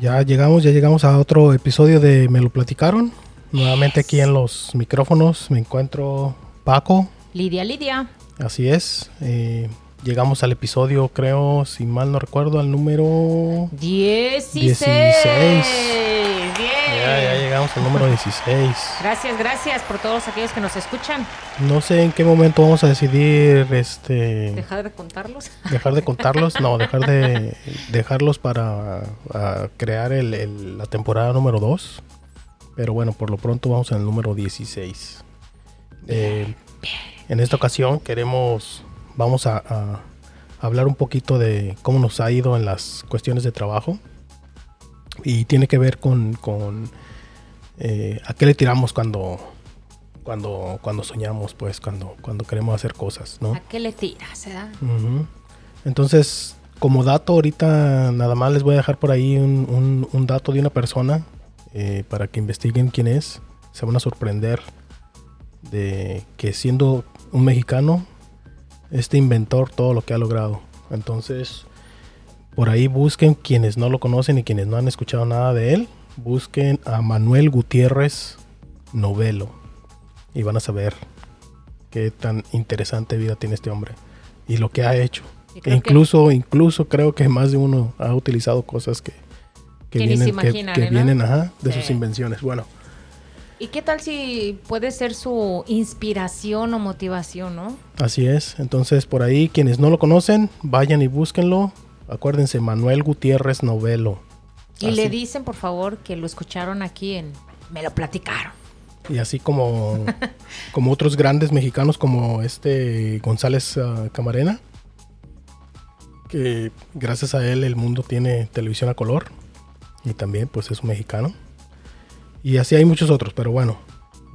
Ya llegamos, ya llegamos a otro episodio de Me lo platicaron. Nuevamente aquí en los micrófonos me encuentro Paco. Lidia, Lidia. Así es. eh, llegamos al episodio, creo, si mal no recuerdo, al número... 16. 16. Ya, ya llegamos al número 16. Gracias, gracias por todos aquellos que nos escuchan. No sé en qué momento vamos a decidir este Dejar de contarlos. dejar de contarlos, no, dejar de dejarlos para crear el- el- la temporada número 2. Pero bueno, por lo pronto vamos al número 16. Eh, en esta ocasión queremos, vamos a, a hablar un poquito de cómo nos ha ido en las cuestiones de trabajo. Y tiene que ver con, con, eh, a qué le tiramos cuando, cuando, cuando soñamos, pues, cuando, cuando queremos hacer cosas, ¿no? ¿A qué le tiras, eh? Entonces, como dato, ahorita nada más les voy a dejar por ahí un, un- un dato de una persona eh, para que investiguen quién es. Se van a sorprender de que siendo un mexicano, este inventor todo lo que ha logrado. Entonces, por ahí busquen quienes no lo conocen y quienes no han escuchado nada de él. Busquen a Manuel Gutiérrez Novelo y van a saber qué tan interesante vida tiene este hombre y lo que ha hecho. E incluso, incluso creo que más de uno ha utilizado cosas que, vienen, que- imaginan, que ¿no? vienen ajá, de Sí. sus invenciones. Bueno, ¿Y qué tal si puede ser su inspiración o motivación, no? así es. Entonces, por ahí, quienes no lo conocen, vayan y búsquenlo. Acuérdense, Manuel Gutiérrez Novelo. Y Así. le dicen, por favor, que lo escucharon aquí en Me lo platicaron. Y así como, como otros grandes mexicanos como este González ah, Camarena, que gracias a él el mundo tiene televisión a color y también pues es un mexicano. Y así hay muchos otros, pero bueno,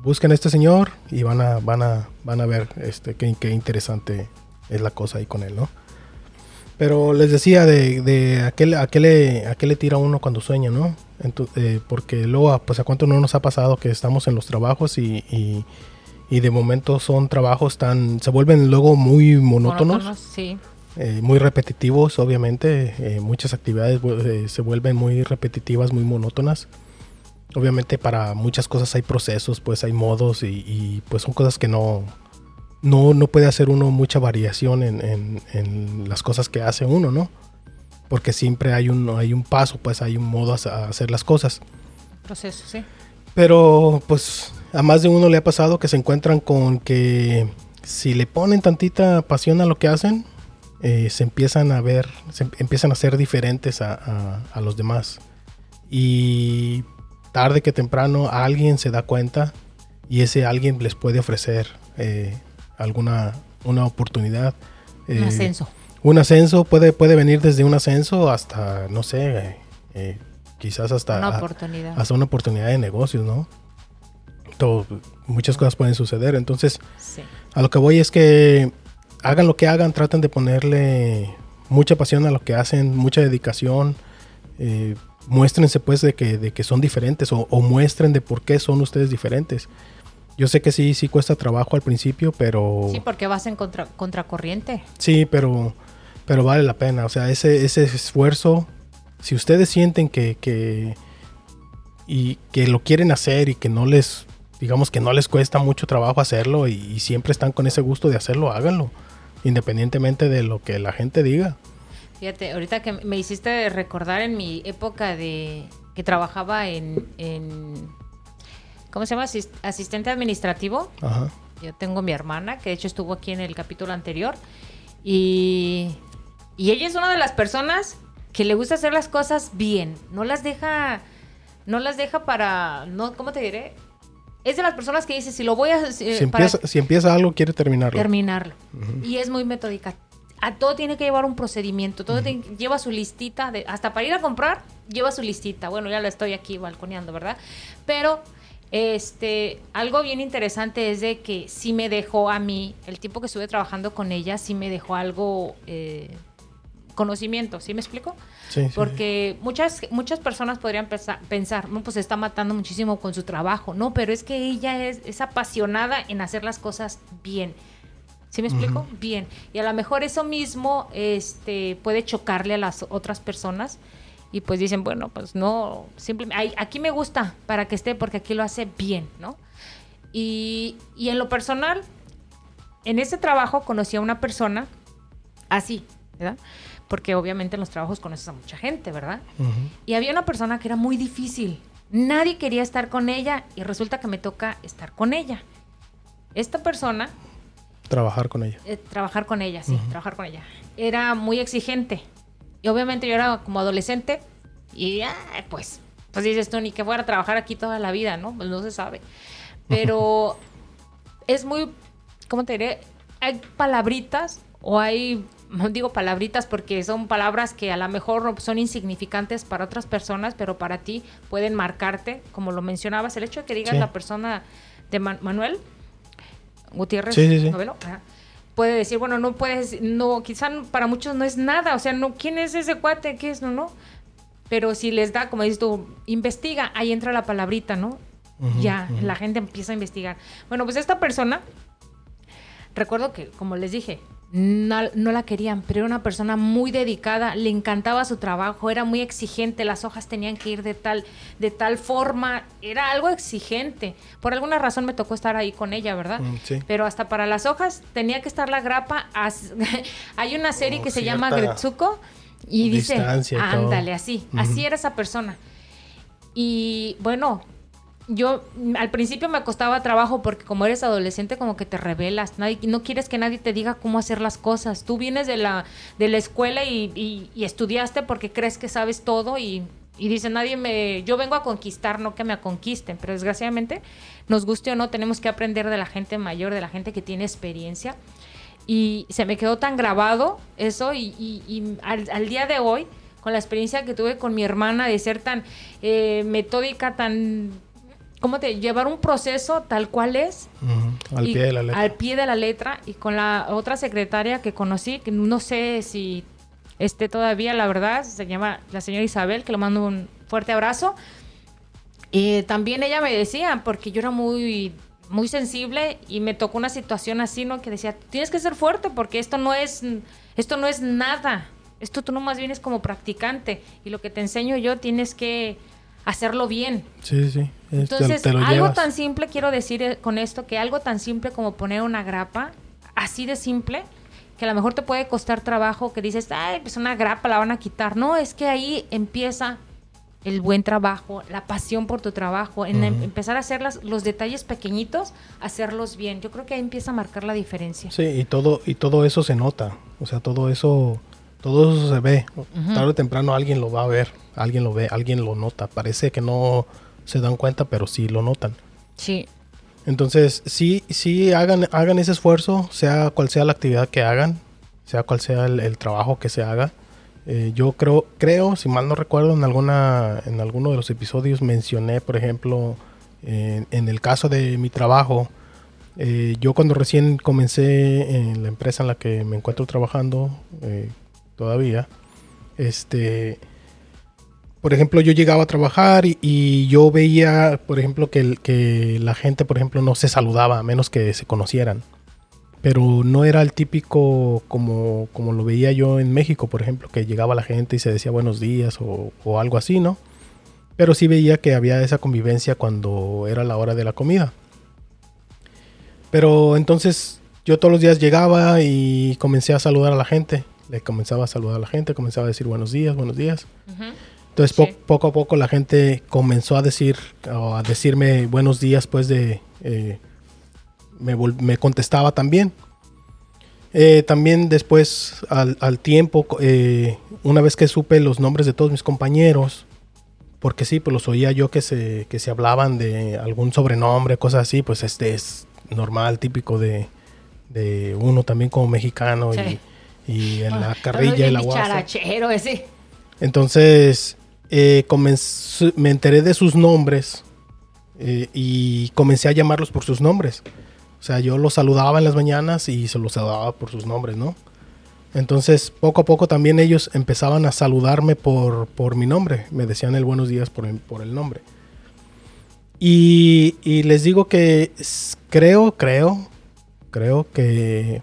busquen a este señor y van a, van a, van a ver este, qué, qué interesante es la cosa ahí con él, ¿no? Pero les decía de, de a, qué, le- a, qué le, a qué le tira uno cuando sueña, ¿no? Ento- eh, porque luego, ah, pues a cuánto no nos ha pasado que estamos en los trabajos y, y, y de momento son trabajos tan, se vuelven luego muy monótonos, Sí. eh, muy repetitivos, obviamente. eh, muchas actividades eh, se vuelven muy repetitivas, muy monótonas. Obviamente para muchas cosas hay procesos, pues hay modos y, y, pues son cosas que no, no, no puede hacer uno mucha variación en, en- en las cosas que hace uno, ¿no? Porque siempre hay un, hay un paso, pues hay un modo a hacer las cosas. Proceso, sí. Pero pues a más de uno le ha pasado que se encuentran con que si le ponen tantita pasión a lo que hacen, eh, se empiezan a ver, se em- empiezan a ser diferentes a, a- a los demás. Y tarde que temprano alguien se da cuenta y ese alguien les puede ofrecer eh, alguna una oportunidad. Un eh, ascenso. un ascenso puede, puede venir desde un ascenso hasta, no sé, eh, eh, quizás hasta Una a- oportunidad. hasta una oportunidad de negocios, ¿no? Todo, muchas cosas pueden suceder. Entonces, Sí. a lo que voy es que hagan lo que hagan, traten de ponerle mucha pasión a lo que hacen, mucha dedicación. eh, muéstrense pues de que, de que son diferentes o, o muestren de por qué son ustedes diferentes. Yo sé que sí, sí cuesta trabajo al principio, pero... Sí, porque vas en contra, contracorriente. Sí, pero, pero vale la pena. O sea, ese, ese esfuerzo, si ustedes sienten que, que, y que lo quieren hacer y que no les, digamos que no les cuesta mucho trabajo hacerlo y, y siempre están con ese gusto de hacerlo, háganlo. Independientemente de lo que la gente diga. Fíjate, ahorita que me hiciste recordar en mi época de que trabajaba en, en ¿cómo se llama? Asis- Asistente administrativo. Ajá. Yo tengo mi hermana, que de hecho estuvo aquí en el capítulo anterior. Y, y ella es una de las personas que le gusta hacer las cosas bien. No las deja, no las deja para, no, ¿cómo te diré? Es de las personas que dice, si lo voy a... Si, eh, para si empieza algo, quiere terminarlo. terminarlo. Y es muy metódica. A todo tiene que llevar un procedimiento. Todo tiene- lleva su listita. De, hasta para ir a comprar, lleva su listita. Bueno, ya la estoy aquí balconeando, ¿verdad? Pero este, algo bien interesante es de que sí me dejó a mí, el tiempo que estuve trabajando con ella, sí me dejó algo, eh, conocimiento, ¿sí me explico? Sí. Porque muchas, muchas personas podrían pensa- pensar, no, pues se está matando muchísimo con su trabajo. No, pero es que ella es, es apasionada en hacer las cosas bien. ¿Sí me explico? Bien. Y a lo mejor eso mismo este, puede chocarle a las otras personas. Y pues dicen, bueno, pues no, simplemente, aquí me gusta para que esté porque aquí lo hace bien, ¿no? Y, y en lo personal, en ese trabajo conocí a una persona así, ¿verdad? Porque obviamente en los trabajos conoces a mucha gente, ¿verdad? Y había una persona que era muy difícil. Nadie quería estar con ella y resulta que me toca estar con ella. Esta persona... Trabajar con ella. Eh, trabajar con ella, sí, trabajar con ella. Era muy exigente. Y obviamente yo era como adolescente y pues, pues dices tú, ni que fuera a trabajar aquí toda la vida, ¿no? Pues no se sabe. Pero es muy, ¿cómo te diré? Hay palabritas o hay no digo palabritas porque son palabras que a lo mejor son insignificantes para otras personas, pero para ti pueden marcarte, como lo mencionabas, el hecho de que digas la persona de Manuel Gutiérrez puede decir, bueno, no puedes, no, quizá para muchos no es nada, o sea, no, ¿quién es ese cuate? ¿Qué es? No, no. Pero si les da, como dices tú, investiga, ahí entra la palabrita, ¿no? ya, la gente empieza a investigar. Bueno, pues esta persona, recuerdo que, como les dije, no, la querían, pero era una persona muy dedicada, le encantaba su trabajo, era muy exigente, las hojas tenían que ir de tal, de tal forma, era algo exigente. Por alguna razón me tocó estar ahí con ella, ¿verdad? Mm, pero hasta para las hojas tenía que estar la grapa. Hay una serie que se llama Gretsuko y dice, ándale, así, así era esa persona. Y bueno, yo al principio me costaba trabajo porque como eres adolescente como que te revelas, nadie, no quieres que nadie te diga cómo hacer las cosas. Tú vienes de la, de la escuela y, estudiaste porque crees que sabes todo y, y dice nadie me, yo vengo a conquistar, no que me conquisten, pero desgraciadamente nos guste o no, tenemos que aprender de la gente mayor, de la gente que tiene experiencia. Y se me quedó tan grabado eso y, al, día de hoy, con la experiencia que tuve con mi hermana de ser tan eh, metódica, tan cómo te llevar un proceso tal cual es al pie de la letra. al pie de la letra. Y con la otra secretaria que conocí que no sé si esté todavía la verdad se llama la señora Isabel que le mando un fuerte abrazo. Y también ella me decía porque yo era muy muy sensible y me tocó una situación así no que decía tienes que ser fuerte porque esto no es esto no es nada. Esto tú nomás vienes como practicante y lo que te enseño yo tienes que hacerlo bien. Sí, sí. Entonces, algo tan simple, quiero decir eh, con esto, que algo tan simple como poner una grapa, así de simple, que a lo mejor te puede costar trabajo, que dices, ay, pues una grapa la van a quitar. No, es que ahí empieza el buen trabajo, la pasión por tu trabajo, en em, empezar a hacer los detalles pequeñitos, hacerlos bien. Yo creo que ahí empieza a marcar la diferencia. Sí, y todo, y todo eso se nota. O sea, todo eso todo eso se ve. Tarde o temprano alguien lo va a ver, alguien lo ve, alguien lo nota. Parece que no se dan cuenta, pero sí lo notan. Sí. Entonces, sí, sí hagan, hagan ese esfuerzo, sea cual sea la actividad que hagan, sea cual sea el, trabajo que se haga. Eh, yo creo, creo, si mal no recuerdo, en alguna, en alguno de los episodios mencioné, por ejemplo, en el caso de mi trabajo, eh, yo cuando recién comencé en la empresa en la que me encuentro trabajando, eh, todavía. Este, por ejemplo, yo llegaba a trabajar y, yo veía, por ejemplo, que, que, la gente, por ejemplo, no se saludaba a menos que se conocieran. Pero no era el típico como, como lo veía yo en México, por ejemplo, que llegaba la gente y se decía buenos días o, o algo así, ¿no? Pero sí veía que había esa convivencia cuando era la hora de la comida. Pero entonces yo todos los días llegaba y comencé a saludar a la gente le comenzaba a saludar a la gente, comenzaba a decir buenos días, buenos días. Entonces poco a poco la gente comenzó a decir a decirme buenos días, pues de eh, me, contestaba también. Eh, también después al, tiempo, eh, una vez que supe los nombres de todos mis compañeros, porque sí, pues los oía yo que se, que se hablaban de algún sobrenombre, cosas así, pues este es normal, típico de, de uno también como mexicano y y en la carrilla y la guasa. Entonces, eh, me enteré de sus nombres eh, y comencé a llamarlos por sus nombres. O sea, yo los saludaba en las mañanas y se los saludaba por sus nombres, ¿no? Entonces, poco a poco también ellos empezaban a saludarme por, por mi nombre. Me decían el buenos días por, por el nombre. Y, y les digo que creo, creo, creo que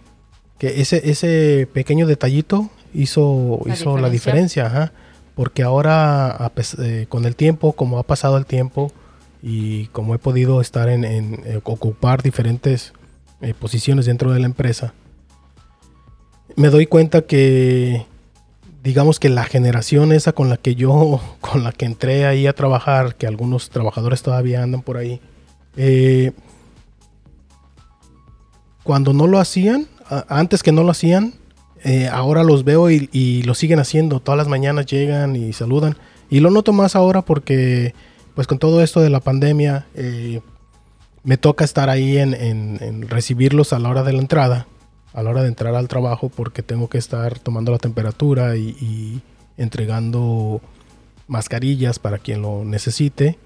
que ese, ese pequeño detallito hizo la hizo diferencia. la diferencia, porque ahora eh, con el tiempo, como ha pasado el tiempo y como he podido estar en, eh, ocupar diferentes eh, posiciones dentro de la empresa, me doy cuenta que digamos que la generación esa con la que yo, con la que entré ahí a trabajar, que algunos trabajadores todavía andan por ahí, cuando no lo hacían, antes que no lo hacían, eh, ahora los veo y, lo siguen haciendo. Todas las mañanas llegan y saludan. Y lo noto más ahora porque, pues con todo esto de la pandemia, eh, me toca estar ahí en, recibirlos a la hora de la entrada, a la hora de entrar al trabajo, porque tengo que estar tomando la temperatura y, entregando mascarillas para quien lo necesite.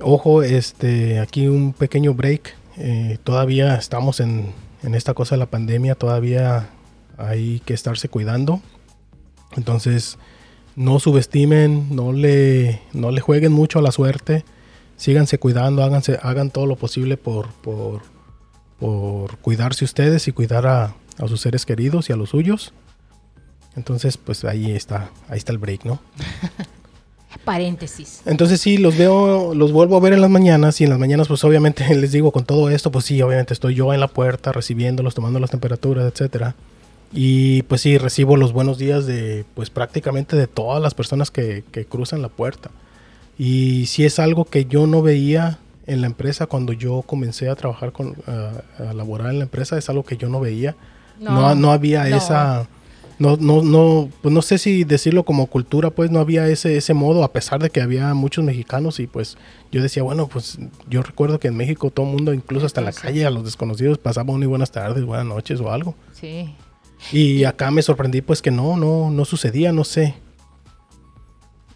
Ojo, este, aquí un pequeño break. Eh, todavía estamos en, en esta cosa de la pandemia, todavía hay que estarse cuidando. Entonces, no subestimen, no le, no le jueguen mucho a la suerte. Síganse cuidando, háganse, hagan todo lo posible por, por, por cuidarse ustedes y cuidar a, a, sus seres queridos y a los suyos. Entonces, pues ahí está, ahí está el break, ¿no? Paréntesis. Entonces sí, los veo, los vuelvo a ver en las mañanas y en las mañanas pues obviamente les digo con todo esto, pues sí, obviamente estoy yo en la puerta recibiéndolos, tomando las temperaturas, etcétera. Y pues sí, recibo los buenos días de pues prácticamente de todas las personas que, cruzan la puerta. Y si es algo que yo no veía en la empresa cuando yo comencé a trabajar con, a, laborar en la empresa, es algo que yo no veía. No, no, había esa, no, no, no, pues no sé si decirlo como cultura, pues no había ese, ese modo, a pesar de que había muchos mexicanos y pues yo decía, bueno, pues yo recuerdo que en México todo el mundo, incluso hasta en la calle, a los desconocidos, pasaba una y buenas tardes, buenas noches o algo. Sí. Y acá me sorprendí pues que no, no, no sucedía, no sé.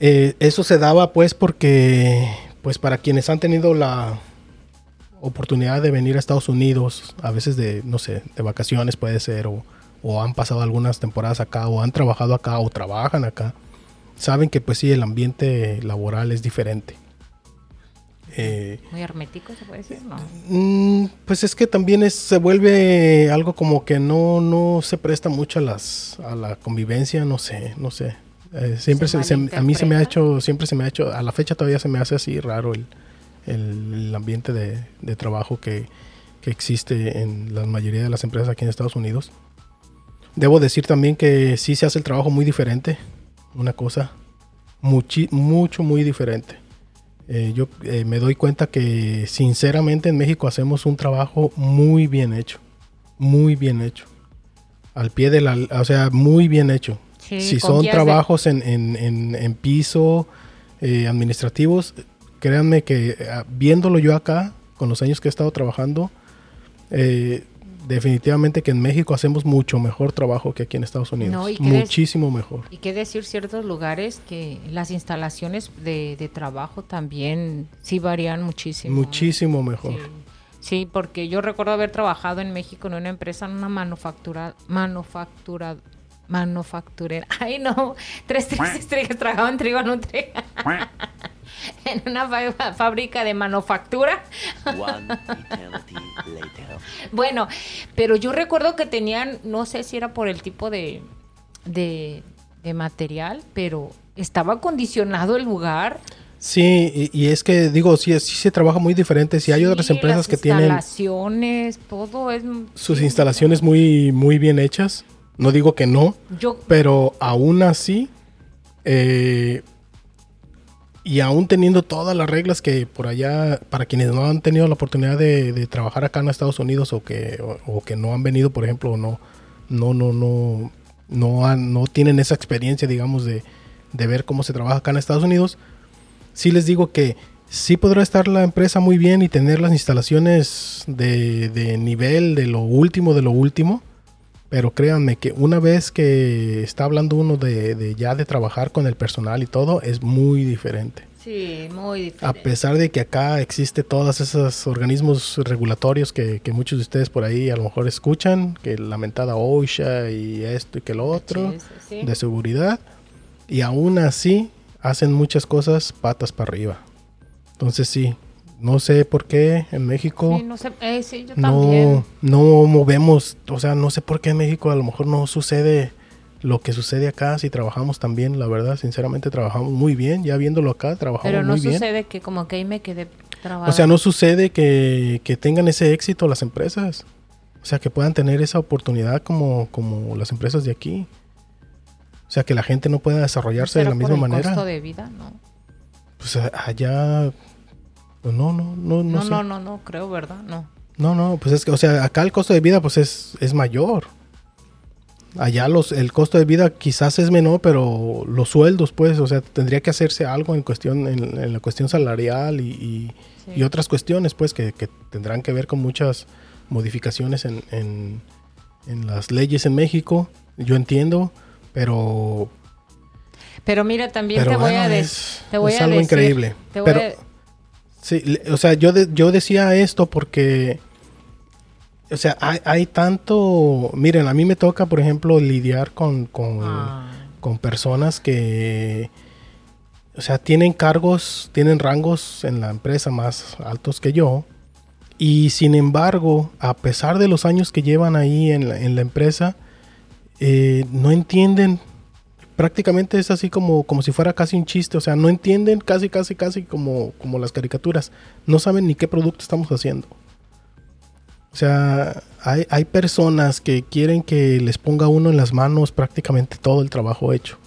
Eh, eso se daba pues porque, pues para quienes han tenido la oportunidad de venir a Estados Unidos, a veces de, no sé, de vacaciones puede ser, o, o han pasado algunas temporadas acá, o han trabajado acá, o trabajan acá, saben que pues sí, el ambiente laboral es diferente. Eh, Muy hermético, se puede decir, ¿no? Mm, pues es que también se vuelve algo como que no, no se presta mucho a, las, a la convivencia, no sé, no sé. Eh, siempre se, a mí se me ha hecho, siempre se me ha hecho, a la fecha todavía se me hace así raro el, el, ambiente de, de trabajo que, que, existe en la mayoría de las empresas aquí en Estados Unidos. Debo decir también que sí se hace el trabajo muy diferente, una cosa mucho, muy diferente. Eh, yo eh, me doy cuenta que sinceramente en México hacemos un trabajo muy bien hecho, muy bien hecho, al pie de la, o sea, muy bien hecho. si son trabajos en, en, en, piso, eh, administrativos, créanme que viéndolo yo acá, con los años que he estado trabajando, definitivamente que en México hacemos mucho mejor trabajo que aquí en Estados Unidos. Muchísimo mejor. Y qué decir ciertos lugares que las instalaciones de, trabajo también sí varían muchísimo. Muchísimo mejor. Sí. porque yo recuerdo haber trabajado en México en una empresa, en una manufactura, manufactura, manufacturera. Ay, no, tres, tres estrellas, trabajaba en trigo Nutria. en una fábrica de manufactura. bueno, pero yo recuerdo que tenían, no sé si era por el tipo de, de, material, pero estaba acondicionado el lugar. Sí, y, es que digo, sí, sí se trabaja muy diferente. Si hay otras empresas que tienen instalaciones, todo es sus instalaciones muy muy bien hechas. No digo que no, pero aún así eh, y aún teniendo todas las reglas que por allá, para quienes no han tenido la oportunidad de, trabajar acá en Estados Unidos o que, o, que no han venido, por ejemplo, no, no, no, no, no, no tienen esa experiencia, digamos, de, de ver cómo se trabaja acá en Estados Unidos, sí les digo que sí podrá estar la empresa muy bien y tener las instalaciones de, de nivel de lo último de lo último, pero créanme que una vez que está hablando uno de, ya de trabajar con el personal y todo, es muy diferente. Sí, muy diferente. A pesar de que acá existe todos esos organismos regulatorios que, muchos de ustedes por ahí a lo mejor escuchan, que lamentada OSHA y esto y que lo otro, de seguridad, y aún así hacen muchas cosas patas para arriba. Entonces sí, no sé por qué en México. Sí, no, sé, eh, no, no movemos, o sea, no sé por qué en México a lo mejor no sucede lo que sucede acá, si trabajamos también, la verdad, sinceramente trabajamos muy bien, ya viéndolo acá, trabajamos Pero no muy bien. sucede que como que ahí me quedé trabada. O sea, no sucede que, que tengan ese éxito las empresas. O sea, que puedan tener esa oportunidad como, como las empresas de aquí. O sea, que la gente no pueda desarrollarse de ¿Será la por misma el manera. costo de vida? No. Pues a- allá... Pues no, no, no, no, No, sé. no, no, no, creo, ¿verdad? No. No, no, pues es que, o sea, acá el costo de vida pues es, es mayor. Allá los, el costo de vida quizás es menor, pero los sueldos, pues, o sea, tendría que hacerse algo en cuestión, en, en la cuestión salarial y, y- Sí. y otras cuestiones, pues, que, que tendrán que ver con muchas modificaciones en, en- en las leyes en México. Yo entiendo, pero, Pero mira, también pero te voy a es, decir. Te voy es a algo decir- increíble. Te voy Pero, a- Sí, o sea, yo, de- yo decía esto porque, o sea, hay, hay tanto, miren, a mí me toca, por ejemplo, lidiar con, con, Ah. con personas que, o sea, tienen cargos, tienen rangos en la empresa más altos que yo, y sin embargo, a pesar de los años que llevan ahí en la, en la empresa, eh, no entienden prácticamente es así como, como si fuera casi un chiste. O sea, no entienden casi, casi, casi como, como las caricaturas. No saben ni qué producto estamos haciendo. O sea, hay, hay personas que quieren que les ponga uno en las manos prácticamente todo el trabajo hecho.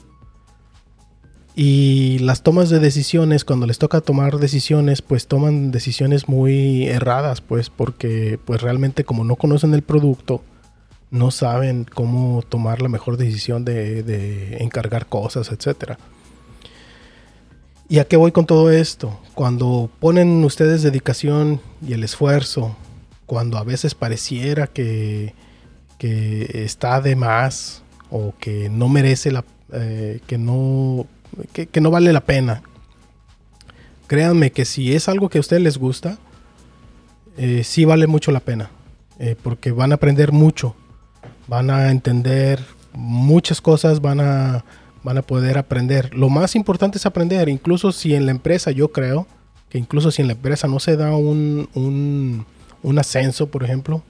Y las tomas de decisiones, cuando les toca tomar decisiones, pues toman decisiones muy erradas, pues porque pues realmente como no conocen el producto, no saben cómo tomar la mejor decisión de, de encargar cosas, etcétera. ¿Y a qué voy con todo esto? Cuando ponen ustedes dedicación y el esfuerzo, cuando a veces pareciera que, que está de más o que no merece la, eh, que no, que, que no vale la pena. Créanme que si es algo que a ustedes les gusta, eh, sí vale mucho la pena, eh, porque van a aprender mucho, van a entender muchas cosas, van a, van a poder aprender. Lo más importante es aprender, incluso si en la empresa, yo creo, que incluso si en la empresa no se da un, un, un ascenso, por ejemplo,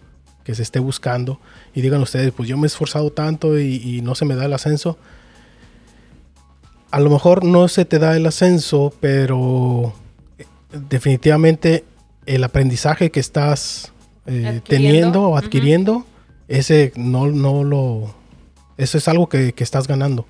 que se esté buscando, y digan ustedes, pues yo me he esforzado tanto y, y no se me da el ascenso, a lo mejor no se te da el ascenso, pero eh, definitivamente el aprendizaje que estás eh, teniendo o adquiriendo, ese no, no lo... Eso es algo que, que estás ganando.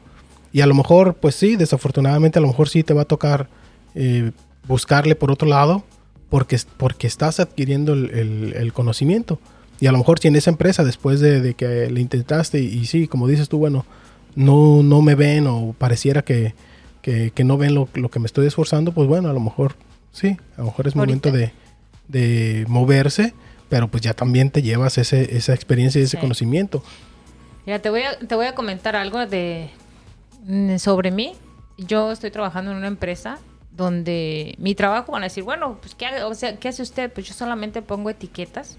Y a lo mejor, pues sí, desafortunadamente a lo mejor sí te va a tocar eh, buscarle por otro lado porque, porque estás adquiriendo el, el- el conocimiento. Y a lo mejor si en esa empresa, después de, de que le intentaste y, y sí, como dices tú, bueno, no, no me ven o pareciera que, que, que no ven lo, lo que me estoy esforzando, pues bueno, a lo mejor sí, a lo mejor es momento de, de moverse, pero pues ya también te llevas ese, esa experiencia y ese Sí. conocimiento. Mira, te voy a, te voy a comentar algo de mm, sobre mí. Yo estoy trabajando en una empresa donde mi trabajo van a decir, bueno, pues ¿qué, o sea, ¿qué hace usted? Pues yo solamente pongo etiquetas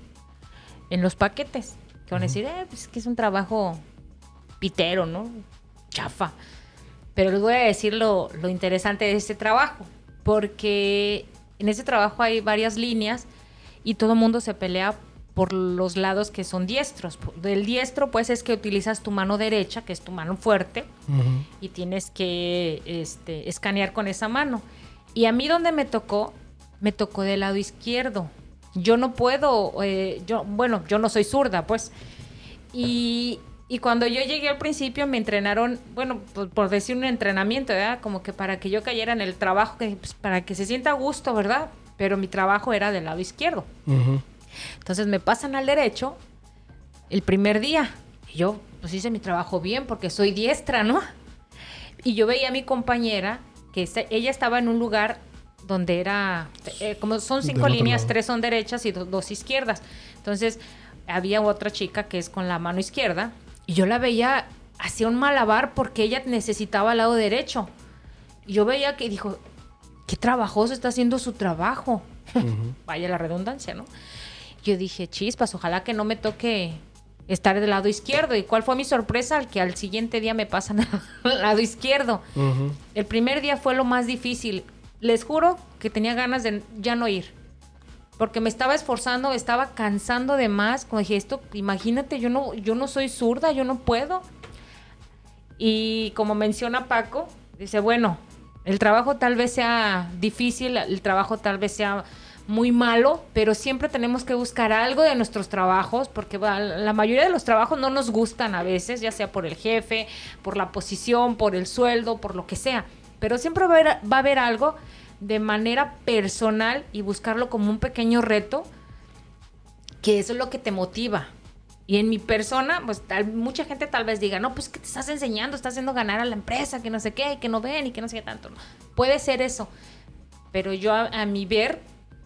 en los paquetes. Que van a decir, eh, pues que es un trabajo pitero, ¿no? Chafa. Pero les voy a decir lo, lo interesante de este trabajo. Porque en ese trabajo hay varias líneas y todo el mundo se pelea por los lados que son diestros. Del diestro, pues, es que utilizas tu mano derecha, que es tu mano fuerte, y tienes que este, escanear con esa mano. Y a mí donde me tocó, me tocó del lado izquierdo. Yo no puedo, eh, yo, bueno, yo no soy zurda, pues. Y, y cuando yo llegué al principio me entrenaron, bueno, por, por decir un entrenamiento, ¿verdad? Como que para que yo cayera en el trabajo, que, pues, para que se sienta a gusto, ¿verdad? Pero mi trabajo era del lado izquierdo. Entonces me pasan al derecho el primer día. Y yo pues hice mi trabajo bien porque soy diestra, ¿no? Y yo veía a mi compañera que ella estaba en un lugar donde era, eh, como son cinco líneas, lado. tres son derechas y do- dos izquierdas. Entonces había otra chica que es con la mano izquierda y yo la veía hacía un malabar porque ella necesitaba el lado derecho. Y yo veía que dijo, qué trabajoso está haciendo su trabajo. Vaya la redundancia, ¿no? Yo dije, chispas, ojalá que no me toque estar del lado izquierdo. ¿Y cuál fue mi sorpresa? Al que al siguiente día me pasan al lado izquierdo. El primer día fue lo más difícil. Les juro que tenía ganas de ya no ir. Porque me estaba esforzando, me estaba cansando de más. Como dije, esto, imagínate, yo no, yo no soy zurda, yo no puedo. Y como menciona Paco, dice, bueno, el trabajo tal vez sea difícil, el trabajo tal vez sea muy malo, pero siempre tenemos que buscar algo de nuestros trabajos, porque la mayoría de los trabajos no nos gustan a veces, ya sea por el jefe, por la posición, por el sueldo, por lo que sea, pero siempre va a haber, va a haber algo de manera personal y buscarlo como un pequeño reto, que eso es lo que te motiva. Y en mi persona, pues tal, mucha gente tal vez diga, no, pues que te estás enseñando, estás haciendo ganar a la empresa, que no sé qué, que no ven y que no sé qué tanto. Puede ser eso, pero yo a mi ver,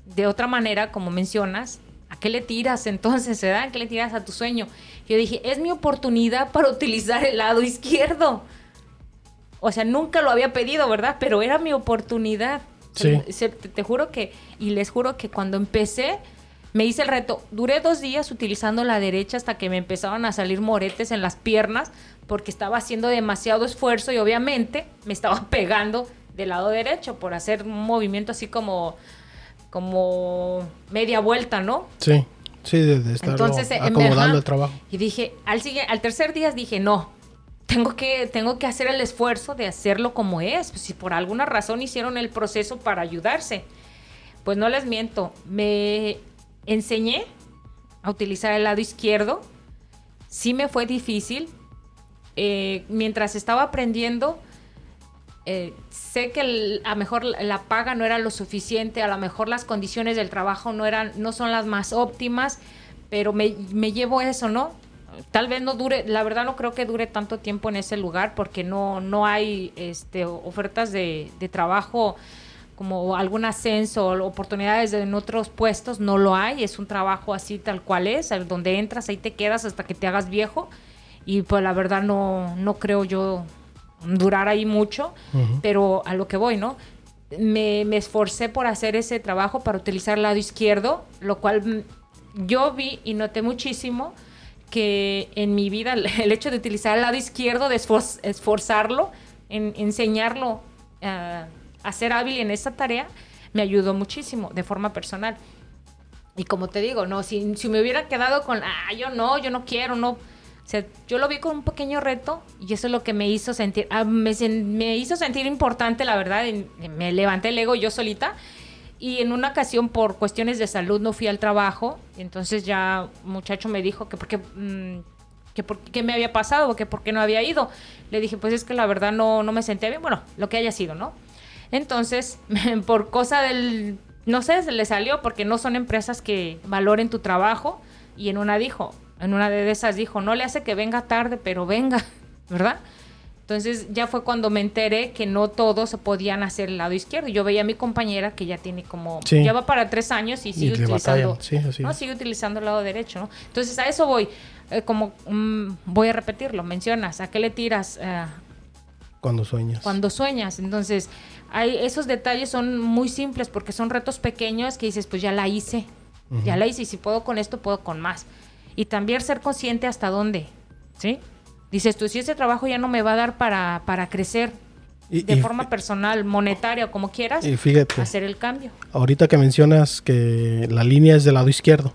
de otra manera, como mencionas, ¿a qué le tiras entonces, se ¿A qué le tiras a tu sueño? Yo dije, es mi oportunidad para utilizar el lado izquierdo. O sea, nunca lo había pedido, ¿verdad? Pero era mi oportunidad. Sí. te, juro que, y les juro que cuando empecé, me hice el reto. Duré dos días utilizando la derecha hasta que me empezaron a salir moretes en las piernas porque estaba haciendo demasiado esfuerzo y obviamente me estaba pegando del lado derecho por hacer un movimiento así como como media vuelta, ¿no? Sí, sí, de, estar Entonces, acomodando el trabajo. Y dije, al, al tercer día dije, no, tengo que, tengo que hacer el esfuerzo de hacerlo como es. Pues, si por alguna razón hicieron el proceso para ayudarse. Pues no les miento, me enseñé a utilizar el lado izquierdo. Sí me fue difícil. Eh, mientras estaba aprendiendo, eh, sé que a lo mejor la paga no era lo suficiente, a lo mejor las condiciones del trabajo no eran, no son las más óptimas, pero me, llevo eso, ¿no? Tal vez no dure, la verdad no creo que dure tanto tiempo en ese lugar porque no, no hay este, ofertas de, trabajo como algún ascenso o oportunidades en otros puestos, no lo hay, es un trabajo así tal cual es, donde entras, ahí te quedas hasta que te hagas viejo. Y pues la verdad no, no creo yo durar ahí mucho, pero a lo que voy, ¿no? Me, esforcé por hacer ese trabajo para utilizar el lado izquierdo, lo cual mm, yo vi y noté muchísimo que en mi vida el hecho de utilizar el lado izquierdo, de esforzarlo, en enseñarlo eh, a ser hábil en esa tarea, me ayudó muchísimo de forma personal. Y como te digo, no, si, si me hubiera quedado con, ah, yo no, yo no quiero, no, sea, yo lo vi con un pequeño reto y eso es lo que me hizo sentir, ah, me, hizo sentir importante, la verdad, me levanté el ego yo solita y en una ocasión por cuestiones de salud no fui al trabajo, entonces ya un muchacho me dijo que porque... Mm, que por qué me había pasado, que por qué no había ido. Le dije, pues es que la verdad no, no me sentía bien, bueno, lo que haya sido, ¿no? Entonces, por cosa del, no sé, se le salió porque no son empresas que valoren tu trabajo y en una dijo, en una de esas dijo, no le hace que venga tarde, pero venga, ¿verdad? Entonces ya fue cuando me enteré que no todos podían hacer el lado izquierdo. Yo veía a mi compañera que ya tiene como, ya va para tres años y sigue utilizando, no, sigue utilizando el lado derecho, ¿no? Entonces a eso voy, eh, como mm, voy a repetirlo, mencionas, ¿a qué le tiras? Eh, cuando sueñas. Cuando sueñas. Entonces, hay, esos detalles son muy simples porque son retos pequeños que dices, pues ya la hice, ya la hice y si puedo con esto, puedo con más y también ser consciente hasta dónde, ¿sí? Dices tú, si ese trabajo ya no me va a dar para, para crecer de forma personal, monetaria o como quieras, y fíjate, hacer el cambio. Ahorita que mencionas que la línea es del lado izquierdo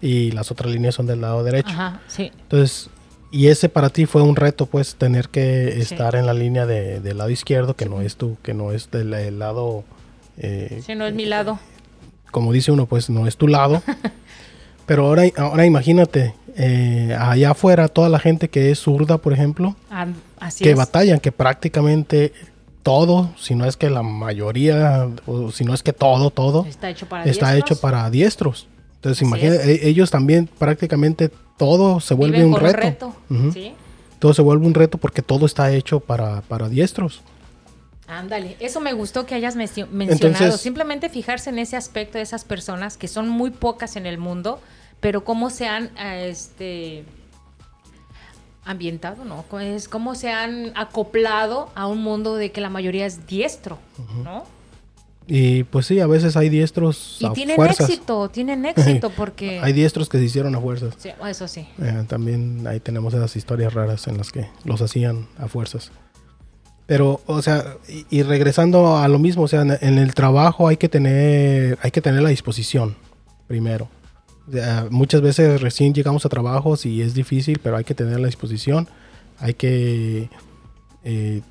y las otras líneas son del lado derecho. Ajá, sí. Entonces, y ese para ti fue un reto, pues, tener que estar en la línea de, del lado izquierdo, que no es tú, que no es del lado... Eh, sí, no es mi lado. Como dice uno, pues, no es tu lado. Pero ahora, ahora imagínate, eh, allá afuera toda la gente que es zurda, por ejemplo, ah, que batallan, que prácticamente todo, si no es que la mayoría, o si no es que todo, todo, está hecho para está diestros. Hecho para diestros. Entonces, imagínate, ellos también prácticamente todo se vuelve un reto. Todo se vuelve un reto porque todo está hecho para, para diestros. Ándale, eso me gustó que hayas mencionado. Simplemente fijarse en ese aspecto de esas personas que son muy pocas en el mundo, pero cómo se han este ambientado, ¿no? Es cómo se han acoplado a un mundo de que la mayoría es diestro, ¿no? Y pues sí, a veces hay diestros y tienen éxito, tienen éxito porque... hay diestros que se hicieron a fuerzas. Sí, eso sí. Eh, también ahí tenemos esas historias raras en las que los hacían a fuerzas. Pero, o sea, y, regresando a lo mismo, o sea, en, el trabajo hay que tener, hay que tener la disposición primero muchas veces recién llegamos a trabajos y es difícil, pero hay que tener la disposición, hay que eh,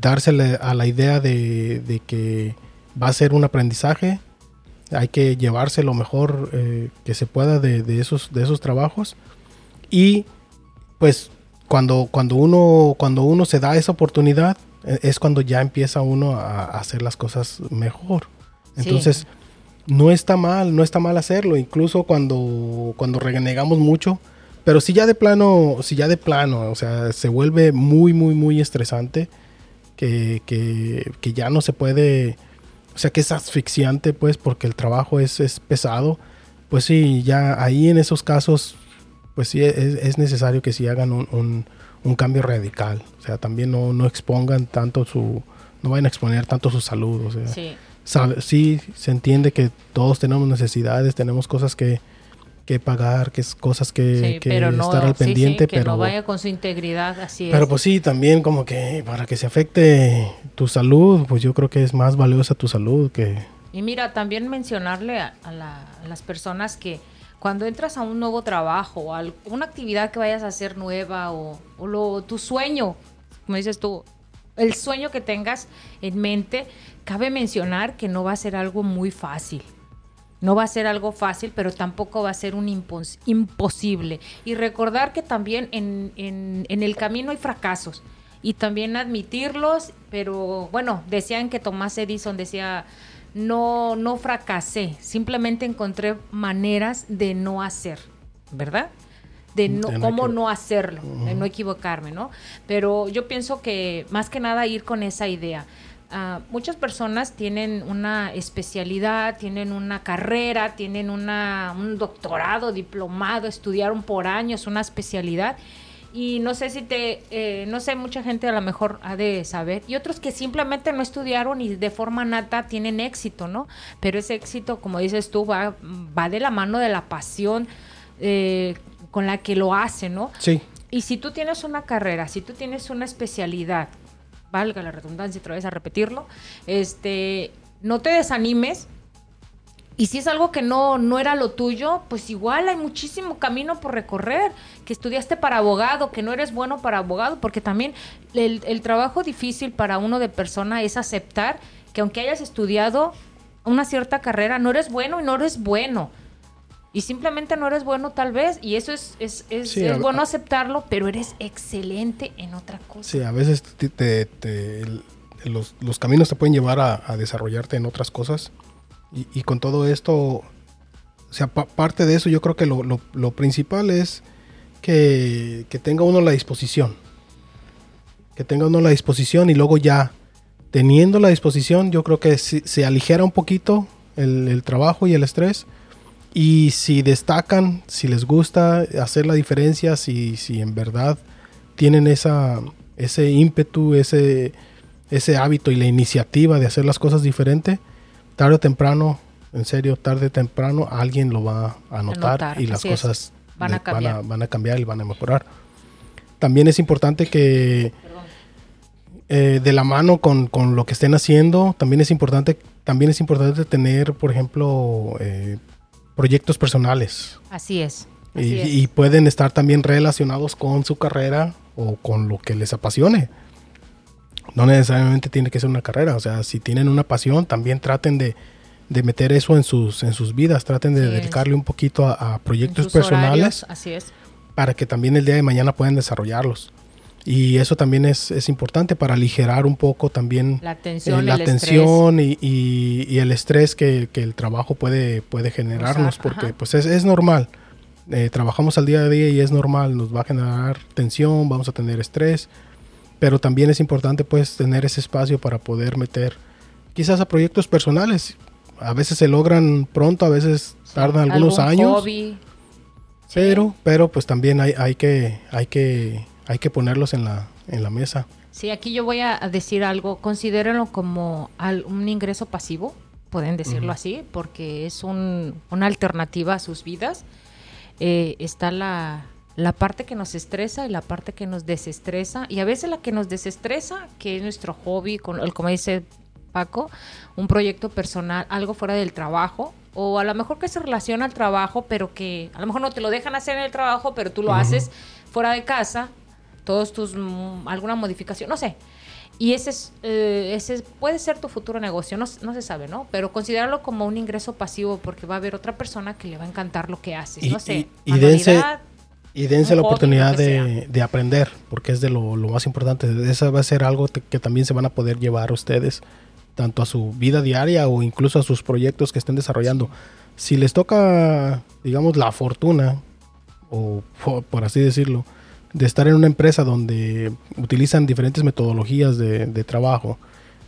dársele a la idea de, de que va a ser un aprendizaje, hay que llevarse lo mejor eh, que se pueda de, de esos, de esos trabajos y pues cuando, cuando, uno, cuando uno se da esa oportunidad eh, es cuando ya empieza uno a, a hacer las cosas mejor. Sí. Entonces, no está mal, no está mal hacerlo, incluso cuando, cuando renegamos mucho, pero si ya de plano, si ya de plano, o sea, se vuelve muy, muy, muy estresante, que, que, que ya no se puede, o sea, que es asfixiante, pues, porque el trabajo es, es pesado, pues sí, ya ahí en esos casos, pues sí, es, es necesario que sí hagan un, un, un cambio radical, o sea, también no, no expongan tanto su, no vayan a exponer tanto su salud, o sea Sí. sabe- sí se entiende que todos tenemos necesidades, tenemos cosas que, que pagar, que es cosas que, Sí, que pero no, estar al sí, sí, pendiente, que pero, no vaya con su integridad, así pero es. pues sí, también como que para que se afecte tu salud, pues yo creo que es más valiosa tu salud que... Y mira, también mencionarle a, a la- a las personas que cuando entras a un nuevo trabajo o a una actividad que vayas a hacer nueva o, o lo- tu sueño, como dices tú, el sueño que tengas en mente, cabe mencionar que no va a ser algo muy fácil. No va a ser algo fácil, pero tampoco va a ser un impos- imposible. Y recordar que también en, en- en el camino hay fracasos. Y también admitirlos, pero bueno, decían que Tomás Edison decía, no, no fracasé, simplemente encontré maneras de no hacer, ¿verdad? De no, De no cómo no hacerlo, de no equivocarme, ¿no? Pero yo pienso que más que nada ir con esa idea. Ah, muchas personas tienen una especialidad, tienen una carrera, tienen una, un doctorado, diplomado, estudiaron por años una especialidad y no sé si te, eh, no sé, mucha gente a lo mejor ha de saber y otros que simplemente no estudiaron y de forma nata tienen éxito, ¿no? Pero ese éxito, como dices tú, va, va de la mano de la pasión eh, con la que lo hace, ¿no? Sí, Y si tú tienes una carrera, si tú tienes una especialidad, valga la redundancia otra vez a repetirlo, este, no te desanimes. Y si es algo que no, no era lo tuyo, pues igual hay muchísimo camino por recorrer. Que estudiaste para abogado, que no eres bueno para abogado, porque también el, el trabajo difícil para uno de persona es aceptar que aunque hayas estudiado una cierta carrera, no eres bueno y no eres bueno. Y simplemente no eres bueno tal vez, y eso es, es, es, Sí, es a- bueno aceptarlo, pero eres excelente en otra cosa. sí, a veces te- te- te- el- los, los caminos te pueden llevar a, a desarrollarte en otras cosas. Y, y con todo esto, o sea, pa- parte de eso yo creo que lo, lo- lo principal es que, que tenga uno la disposición. Que tenga uno la disposición y luego ya, teniendo la disposición, yo creo que se, se aligera un poquito el, el trabajo y el estrés. Y si destacan, si les gusta hacer la diferencia, si, si en verdad tienen esa, ese ímpetu, ese, ese hábito y la iniciativa de hacer las cosas diferente, tarde o temprano, en serio, tarde o temprano, alguien lo va a notar, y las cosas Van a van a cambiar y van a mejorar. También es importante que eh, de la mano con, con lo que estén haciendo, también es importante, también es importante tener, por ejemplo, eh, proyectos personales. Así es. Y, así es. y pueden estar también relacionados con su carrera o con lo que les apasione. No necesariamente tiene que ser una carrera. O sea, si tienen una pasión, también traten de, de meter eso en sus, en sus vidas. Traten de Así es. dedicarle un poquito a, proyectos personales horarios, así es. para que también el día de mañana puedan desarrollarlos. Y eso también es, es importante para aligerar un poco también La eh, tensión, la el tensión y, y- y el estrés que, que el trabajo puede, puede generarnos, porque ajá. pues es, es normal. Eh, trabajamos al día a día y es normal, nos va a generar tensión, vamos a tener estrés, pero también es importante pues tener ese espacio para poder meter quizás a proyectos personales. A veces se logran pronto, a veces tardan algunos Algún años, hobby. Sí. pero, pero pues también hay, hay, que, hay, que, hay que ponerlos en la, en la mesa. Sí, aquí yo voy a decir algo. Considérenlo como al- un ingreso pasivo, pueden decirlo Ujú. así, porque es un- una alternativa a sus vidas. Eh, está la, la parte que nos estresa y la parte que nos desestresa. Y a veces la que nos desestresa, que es nuestro hobby, con, el- como dice Paco, un proyecto personal, algo fuera del trabajo. O a lo mejor que se relaciona al trabajo, pero que a lo mejor no te lo dejan hacer en el trabajo, pero tú lo Ujú. haces fuera de casa todos tus alguna modificación, no sé. Y ese, es, eh, ese puede ser tu futuro negocio, no, no, se sabe, ¿no? Pero considerarlo como un ingreso pasivo porque va a haber otra persona que le va a encantar lo que haces, no sé. Y, dense, y dense la oportunidad de, de, aprender, porque es de lo, lo, más importante. Esa va a ser algo que también se van a poder llevar ustedes, tanto a su vida diaria o incluso a sus proyectos que estén desarrollando. Si les toca, digamos, la fortuna, o por así decirlo, de estar en una empresa donde utilizan diferentes metodologías de, trabajo.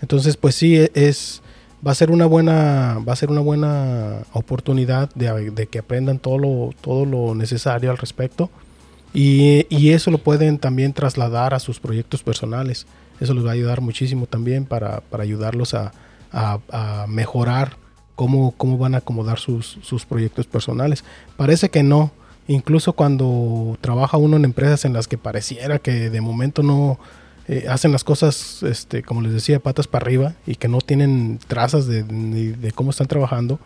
Entonces, pues sí, e, es, va a ser una buena, va a ser una buena oportunidad de, que aprendan todo lo, todo lo necesario al respecto. Y, eso lo pueden también trasladar a sus proyectos personales. Eso les va a ayudar muchísimo también para, ayudarlos a, mejorar cómo, cómo van a acomodar sus, sus proyectos personales. Parece que no, Incluso cuando trabaja uno en empresas en las que pareciera que de momento no eh, hacen las cosas, este, como les decía, patas para arriba y que no tienen trazas de, de, cómo están trabajando.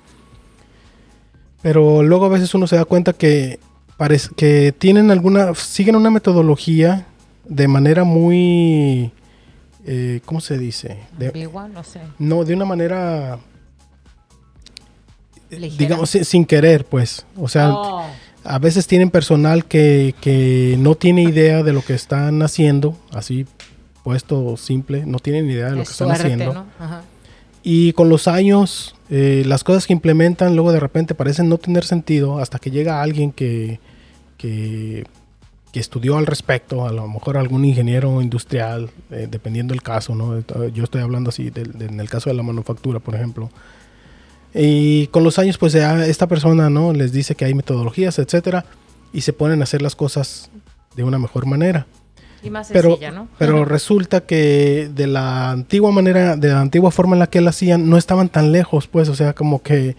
Pero luego a veces uno se da cuenta que, parece, que tienen alguna, siguen una metodología de manera muy, eh, ¿cómo se dice? De, no sé. No, de una manera, digamos, sin, querer, pues. O sea, oh a veces tienen personal que, no tiene idea de lo que están haciendo, así puesto simple, no tienen idea de lo que están haciendo. Y con los años, eh, las cosas que implementan luego de repente parecen no tener sentido hasta que llega alguien que, que, estudió al respecto, a lo mejor algún ingeniero industrial, eh, dependiendo del caso, ¿no? Yo estoy hablando así, en el caso de la manufactura, por ejemplo y con los años, pues esta persona, ¿no? Les dice que hay metodologías, etcétera, y se ponen a hacer las cosas de una mejor manera. Y más sencilla, pero, ¿no? Pero resulta que de la antigua manera, de la antigua forma en la que él hacían, no estaban tan lejos, pues, o sea, como que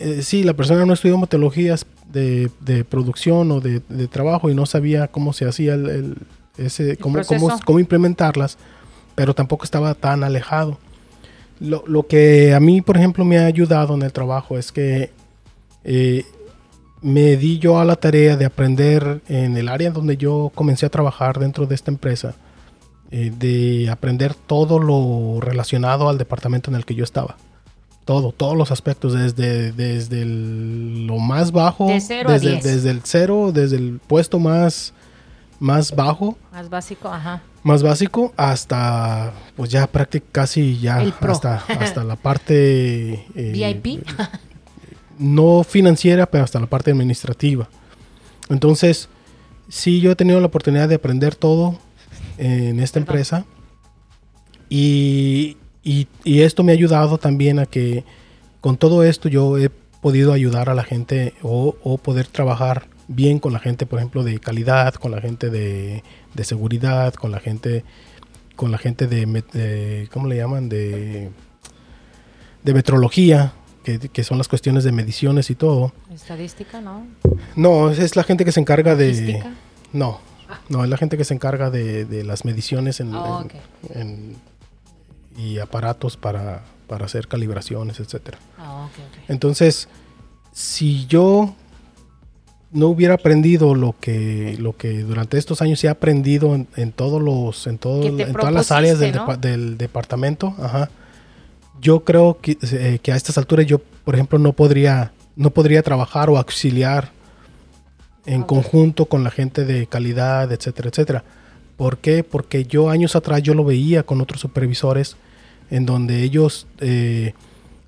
eh, sí, la persona no estudió metodologías de, de producción o de, de, trabajo y no sabía cómo se hacía el, ese, cómo, cómo, cómo implementarlas, pero tampoco estaba tan alejado. Lo, lo, que a mí, por ejemplo, me ha ayudado en el trabajo es que eh, me di yo a la tarea de aprender en el área donde yo comencé a trabajar dentro de esta empresa, eh, de aprender todo lo relacionado al departamento en el que yo estaba. Todo, todos los aspectos, desde, desde lo más bajo, desde, desde el cero, desde el puesto más, más bajo. Más básico, ajá. más básico hasta pues ya prácticamente casi ya hasta hasta la parte eh, VIP no financiera pero hasta la parte administrativa. Entonces sí yo he tenido la oportunidad de aprender todo en esta empresa. Y, y, esto me ha ayudado también a que con todo esto yo he podido ayudar a la gente o, o poder trabajar bien con la gente, por ejemplo, de calidad, con la gente de, de seguridad, con la gente, con la gente de, ¿cómo le llaman? De, de metrología, que, son las cuestiones de mediciones y todo. Estadística, ¿no? No, es la gente que se encarga de... No, no, es la gente que se encarga de, las mediciones en, oh, y aparatos para, para, hacer calibraciones, etcétera. Oh, Entonces, si yo no hubiera aprendido lo que, lo que durante estos años he aprendido en, todos los, en, todo, en todas las áreas del, departamento, ajá, yo creo que, eh, que, a estas alturas yo, por ejemplo, no podría, no podría trabajar o auxiliar en conjunto con la gente de calidad, etcétera, etcétera. ¿Por qué? Porque yo años atrás yo lo veía con otros supervisores en donde ellos eh,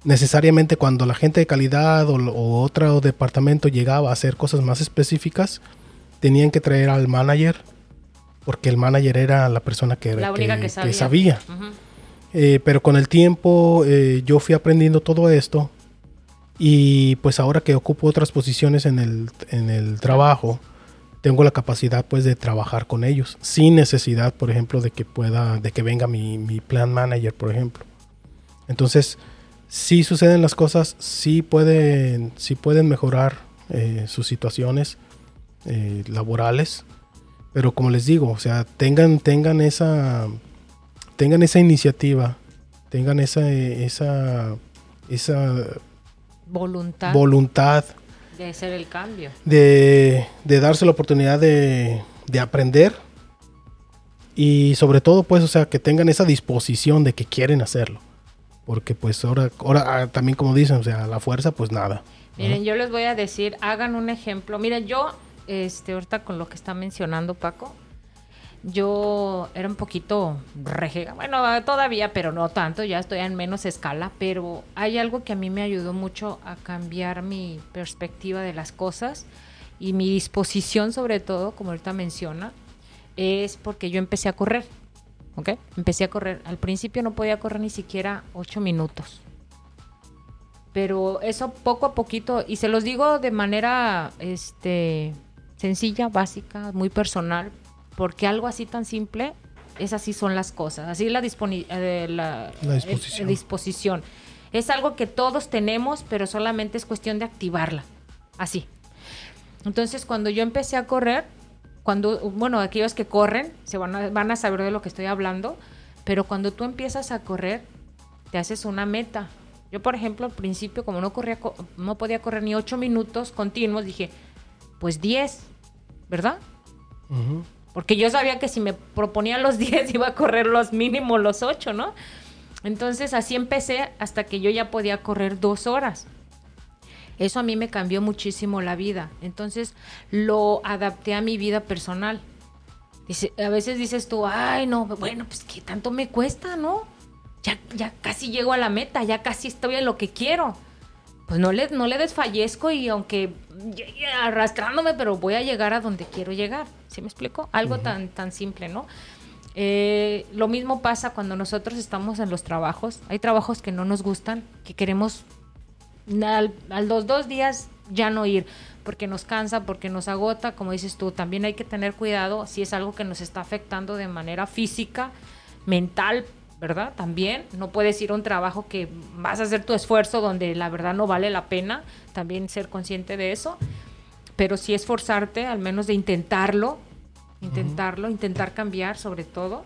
necesariamente cuando la gente de calidad o, otro departamento llegaba a hacer cosas más específicas, tenían que traer al manager, porque el manager era la persona que, que, sabía. Eh, pero con el tiempo eh, yo fui aprendiendo todo esto y pues ahora que ocupo otras posiciones en el, en el trabajo, tengo la capacidad pues de trabajar con ellos sin necesidad, por ejemplo, de que pueda, de que venga mi, mi plan manager, por ejemplo. Entonces, sí suceden las cosas, sí pueden, sí pueden mejorar eh, sus situaciones eh, laborales, pero como les digo, o sea, tengan, tengan esa, tengan esa iniciativa, tengan esa, esa, esa voluntad, voluntad de hacer el cambio, de, de darse la oportunidad de, de aprender y sobre todo, pues, o sea, que tengan esa disposición de que quieren hacerlo. Porque pues ahora, ahora ah, también como dicen, o sea, la fuerza, pues nada. Miren, yo les voy a decir, hagan un ejemplo. Miren, yo, este, ahorita con lo que está mencionando Paco, yo era un poquito rejega, bueno, todavía, pero no tanto, ya estoy en menos escala, pero hay algo que a mí me ayudó mucho a cambiar mi perspectiva de las cosas y mi disposición sobre todo, como ahorita menciona, es porque yo empecé a correr, ¿ok? Empecé a correr. Al principio no podía correr ni siquiera ocho minutos. Pero eso poco a poquito, y se los digo de manera este, sencilla, básica, muy personal, porque algo así tan simple, es así son las cosas, así la, eh, la, disposición. disposición. Es algo que todos tenemos, pero solamente es cuestión de activarla, así. Entonces, cuando yo empecé a correr, cuando, bueno, aquellos que corren se van a, van a saber de lo que estoy hablando, pero cuando tú empiezas a correr, te haces una meta. Yo, por ejemplo, al principio, como no, corría, no podía correr ni ocho minutos continuos, dije, pues 10, ¿verdad? Porque yo sabía que si me proponía los 10 iba a correr los mínimos los 8, ¿no? Entonces así empecé hasta que yo ya podía correr dos horas. Eso a mí me cambió muchísimo la vida. Entonces lo adapté a mi vida personal. Dice, a veces dices tú, ay, no, bueno, pues que tanto me cuesta, ¿no? Ya, ya casi llego a la meta, ya casi estoy en lo que quiero. Pues no le, no le desfallezco y aunque llegue arrastrándome, pero voy a llegar a donde quiero llegar. ¿Sí me explico? Algo tan, tan simple, ¿no? Eh, lo mismo pasa cuando nosotros estamos en los trabajos. Hay trabajos que no nos gustan, que queremos al, los dos días ya no ir, porque nos cansa, porque nos agota, como dices tú, también hay que tener cuidado si es algo que nos está afectando de manera física, mental, ¿verdad? También no puedes ir a un trabajo que vas a hacer tu esfuerzo donde la verdad no vale la pena, también ser consciente de eso, pero sí esforzarte al menos de intentarlo, intentarlo, intentar cambiar sobre todo.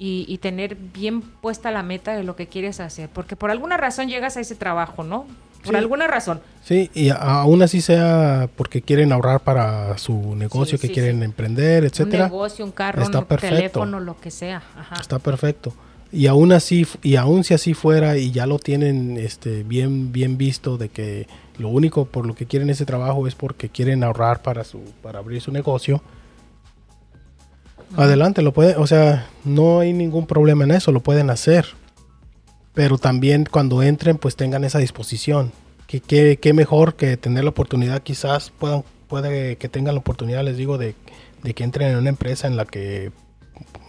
Y, y, tener bien puesta la meta de lo que quieres hacer, porque por alguna razón llegas a ese trabajo, ¿no? Por alguna razón. Sí, y aún así sea porque quieren ahorrar para su negocio, que quieren emprender, etcétera. Un negocio, un carro, un teléfono, lo que sea. Está perfecto. Y aún así, y aún si así fuera y ya lo tienen este, bien, bien visto de que lo único por lo que quieren ese trabajo es porque quieren ahorrar para su, para abrir su negocio. Adelante, lo puede, o sea, no hay ningún problema en eso, lo pueden hacer pero también cuando entren pues tengan esa disposición. Que, que, mejor que tener la oportunidad, quizás puedan, puede que tengan la oportunidad, les digo, de, que entren en una empresa en la que,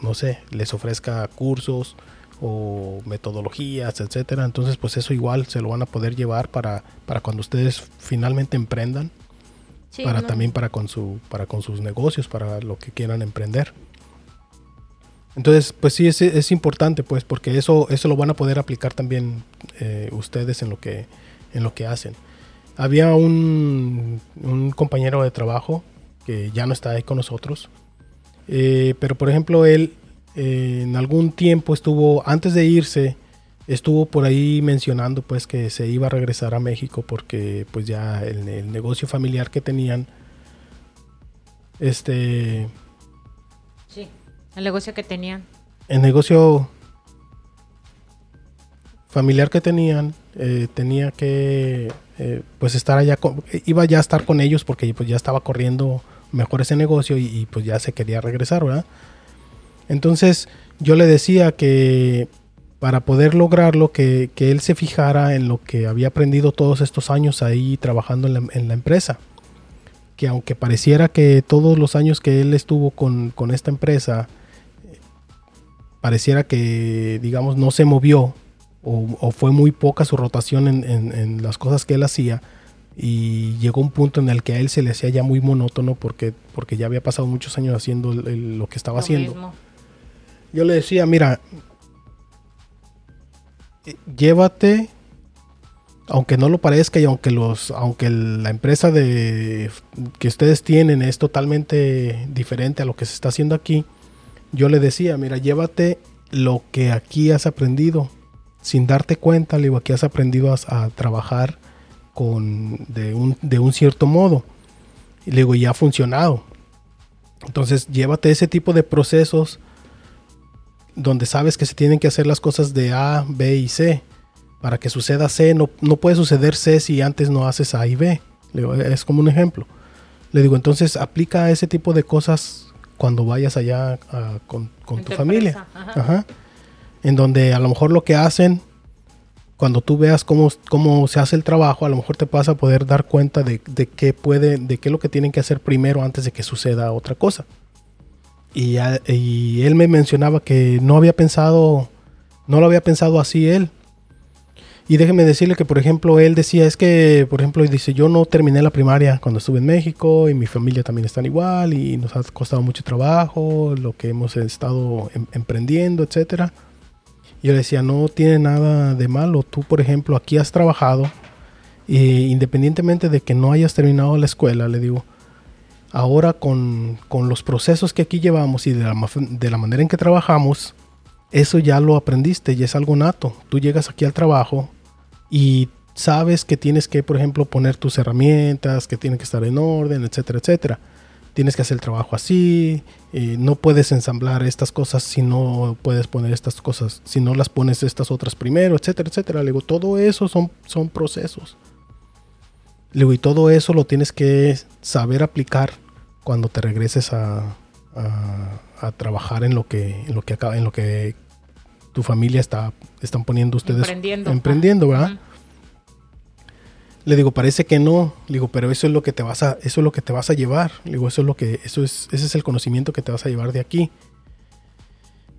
no sé, les ofrezca cursos o metodologías, etcétera. Entonces, pues eso igual se lo van a poder llevar para, para cuando ustedes finalmente emprendan, para también para con su, para con sus negocios, para lo que quieran emprender. Entonces, pues sí, es, es, importante, pues, porque eso, eso lo van a poder aplicar también eh, ustedes en lo, que, en lo que hacen. Había un, un, compañero de trabajo que ya no está ahí con nosotros, eh, pero por ejemplo, él eh, en algún tiempo estuvo, antes de irse, estuvo por ahí mencionando pues que se iba a regresar a México porque pues ya el, el negocio familiar que tenían, este el negocio que tenían. El negocio familiar que tenían eh, tenía que eh, pues estar allá iba ya a estar con ellos porque pues ya estaba corriendo mejor ese negocio y, pues ya se quería regresar verdad entonces yo le decía que para poder lograrlo que, que él se fijara en lo que había aprendido todos estos años ahí trabajando en la, en la empresa que aunque pareciera que todos los años que él estuvo con, con esta empresa pareciera que, digamos, no se movió o, fue muy poca su rotación en, las cosas que él hacía y llegó un punto en el que a él se le hacía ya muy monótono porque, porque ya había pasado muchos años haciendo lo que estaba haciendo. Yo le decía, mira, eh, llévate, aunque no lo parezca y aunque los, aunque la empresa de que ustedes tienen es totalmente diferente a lo que se está haciendo aquí, yo le decía, mira, llévate lo que aquí has aprendido. Sin darte cuenta, le digo, aquí has aprendido a, trabajar con, de, un, de un cierto modo. Y le digo, y ha funcionado. Entonces, llévate ese tipo de procesos donde sabes que se tienen que hacer las cosas de A, B y C. Para que suceda C, no, no puede suceder C si antes no haces A y B. Es como un ejemplo. Le digo, entonces aplica ese tipo de cosas cuando vayas allá ah, con, con tu familia. ajá. Ajá. En donde a lo mejor lo que hacen, cuando tú veas cómo, cómo se hace el trabajo, a lo mejor te vas a poder dar cuenta de, de qué puede, de qué es lo que tienen que hacer primero antes de que suceda otra cosa. Y, y él me mencionaba que no había pensado, no lo había pensado así él. Y déjeme decirle que, por ejemplo, él decía, es que, por ejemplo, dice, yo no terminé la primaria cuando estuve en México y mi familia también están igual y nos ha costado mucho trabajo, lo que hemos estado em- emprendiendo, etcétera. Yo le decía, no tiene nada de malo. Tú, por ejemplo, aquí has trabajado y independientemente de que no hayas terminado la escuela, le digo, ahora con, con los procesos que aquí llevamos y de la, de la manera en que trabajamos, eso ya lo aprendiste y es algo nato. Tú llegas aquí al trabajo y sabes que tienes que, por ejemplo, poner tus herramientas, que tienen que estar en orden, etcétera, etcétera. Tienes que hacer el trabajo así, eh, no puedes ensamblar estas cosas si no puedes poner estas cosas, si no las pones estas otras primero, etcétera, etcétera. Le todo eso son, son procesos. Le y todo eso lo tienes que saber aplicar cuando te regreses a, a- a trabajar en lo que, en lo que acaba, en lo que tu familia está, están poniendo ustedes Emprendiendo. emprendiendo, ¿verdad? Le digo, parece que no. Le digo, pero eso es lo que te vas a, eso es lo que te vas a llevar. Le digo, eso es lo que, eso es, ese es el conocimiento que te vas a llevar de aquí.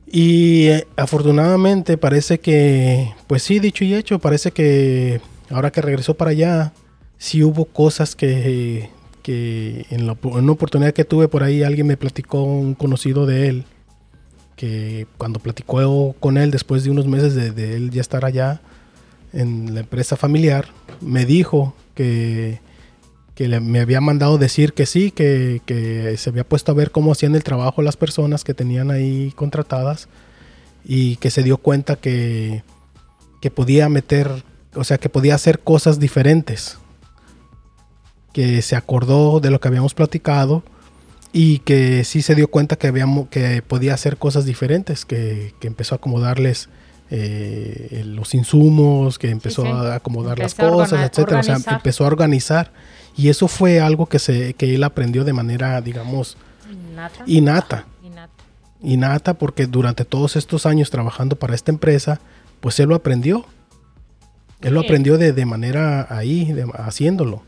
Y eh, afortunadamente parece que, pues sí, dicho y hecho, parece que ahora que regresó para allá, sí hubo cosas que, que en, la, en una oportunidad que tuve por ahí, alguien me platicó, un conocido de él, que cuando platicó con él después de unos meses de, de él ya estar allá en la empresa familiar, me dijo que, que le- me había mandado decir que sí, que, que se había puesto a ver cómo hacían el trabajo las personas que tenían ahí contratadas y que se dio cuenta que, que podía meter, o sea, que podía hacer cosas diferentes. Que se acordó de lo que habíamos platicado y que sí se dio cuenta que, habíamos, que podía hacer cosas diferentes, que, que empezó a acomodarles eh, los insumos, que empezó sí. a acomodar Empezó las cosas, etcétera. O sea, empezó a organizar. Y eso fue algo que, se, que él aprendió de manera, digamos, Innata. innata. Innata. Innata porque durante todos estos años trabajando para esta empresa, pues él lo aprendió. Él lo aprendió de, de manera ahí, de- haciéndolo.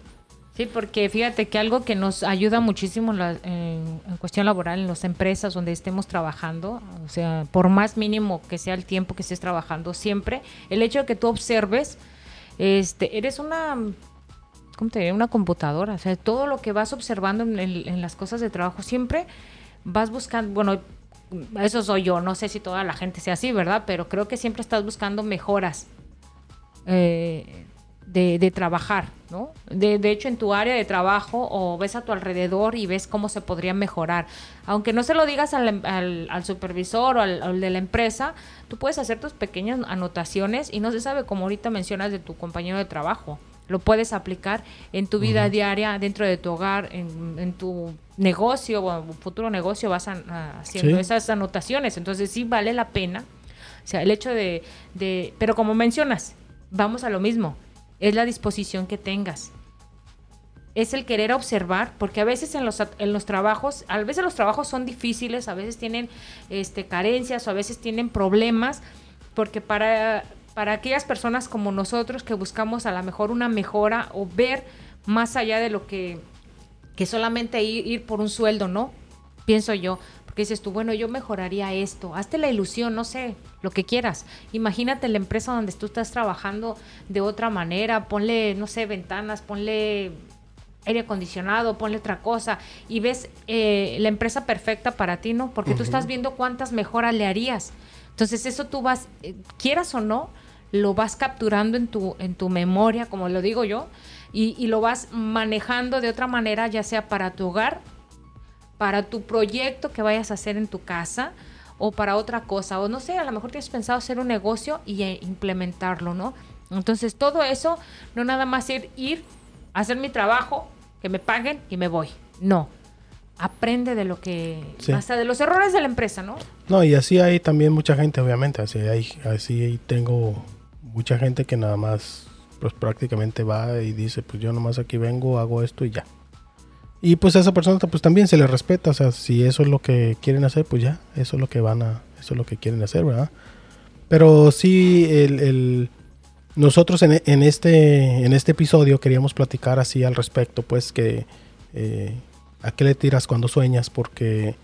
Sí, porque fíjate que algo que nos ayuda muchísimo la- en- en cuestión laboral en las empresas donde estemos trabajando, o sea, por más mínimo que sea el tiempo que estés trabajando, siempre el hecho de que tú observes, este, eres una, ¿cómo te diré? Una computadora, o sea, todo lo que vas observando en, el- en las cosas de trabajo, siempre vas buscando, bueno, eso soy yo, no sé si toda la gente sea así, ¿verdad? Pero creo que siempre estás buscando mejoras eh, de, de trabajar, ¿no? De, de hecho, en tu área de trabajo o ves a tu alrededor y ves cómo se podría mejorar. Aunque no se lo digas al, al- al supervisor o al, al de la empresa, tú puedes hacer tus pequeñas anotaciones y no se sabe, como ahorita mencionas de tu compañero de trabajo. Lo puedes aplicar en tu vida diaria, dentro de tu hogar, en, en tu negocio o futuro negocio, vas a- a- haciendo Sí. esas anotaciones. Entonces sí vale la pena. O sea, el hecho de, de... Pero como mencionas, vamos a lo mismo. Es la disposición que tengas. Es el querer observar, porque a veces en los, en los trabajos, a veces los trabajos son difíciles, a veces tienen este, carencias o a veces tienen problemas, porque para, para aquellas personas como nosotros que buscamos a lo mejor una mejora o ver más allá de lo que, que solamente ir, ir por un sueldo, ¿no? Pienso yo. Porque dices tú, bueno, yo mejoraría esto. Hazte la ilusión, no sé, lo que quieras. Imagínate la empresa donde tú estás trabajando de otra manera. Ponle, no sé, ventanas, ponle aire acondicionado, ponle otra cosa. Y ves eh, la empresa perfecta para ti, ¿no? Porque tú estás viendo cuántas mejoras le harías. Entonces eso tú vas, eh, quieras o no, lo vas capturando en tu, en tu memoria, como lo digo yo, y, y lo vas manejando de otra manera, ya sea para tu hogar para tu proyecto que vayas a hacer en tu casa o para otra cosa. O no sé, a lo mejor tienes pensado hacer un negocio y eh, implementarlo, ¿no? Entonces todo eso, no nada más ir, ir, hacer mi trabajo, que me paguen y me voy. No. aprende de lo que, Sí. hasta de los errores de la empresa, ¿no? No, y así hay también mucha gente, obviamente. Así hay, así tengo mucha gente que nada más, pues prácticamente va y dice, pues yo nomás aquí vengo, hago esto y ya. Y pues a esa persona pues también se le respeta, o sea, si eso es lo que quieren hacer, pues ya, eso es lo que van a, eso es lo que quieren hacer, ¿verdad? Pero sí, el, el- nosotros en, en este, en este episodio queríamos platicar así al respecto, pues que eh, a qué le tiras cuando sueñas, porque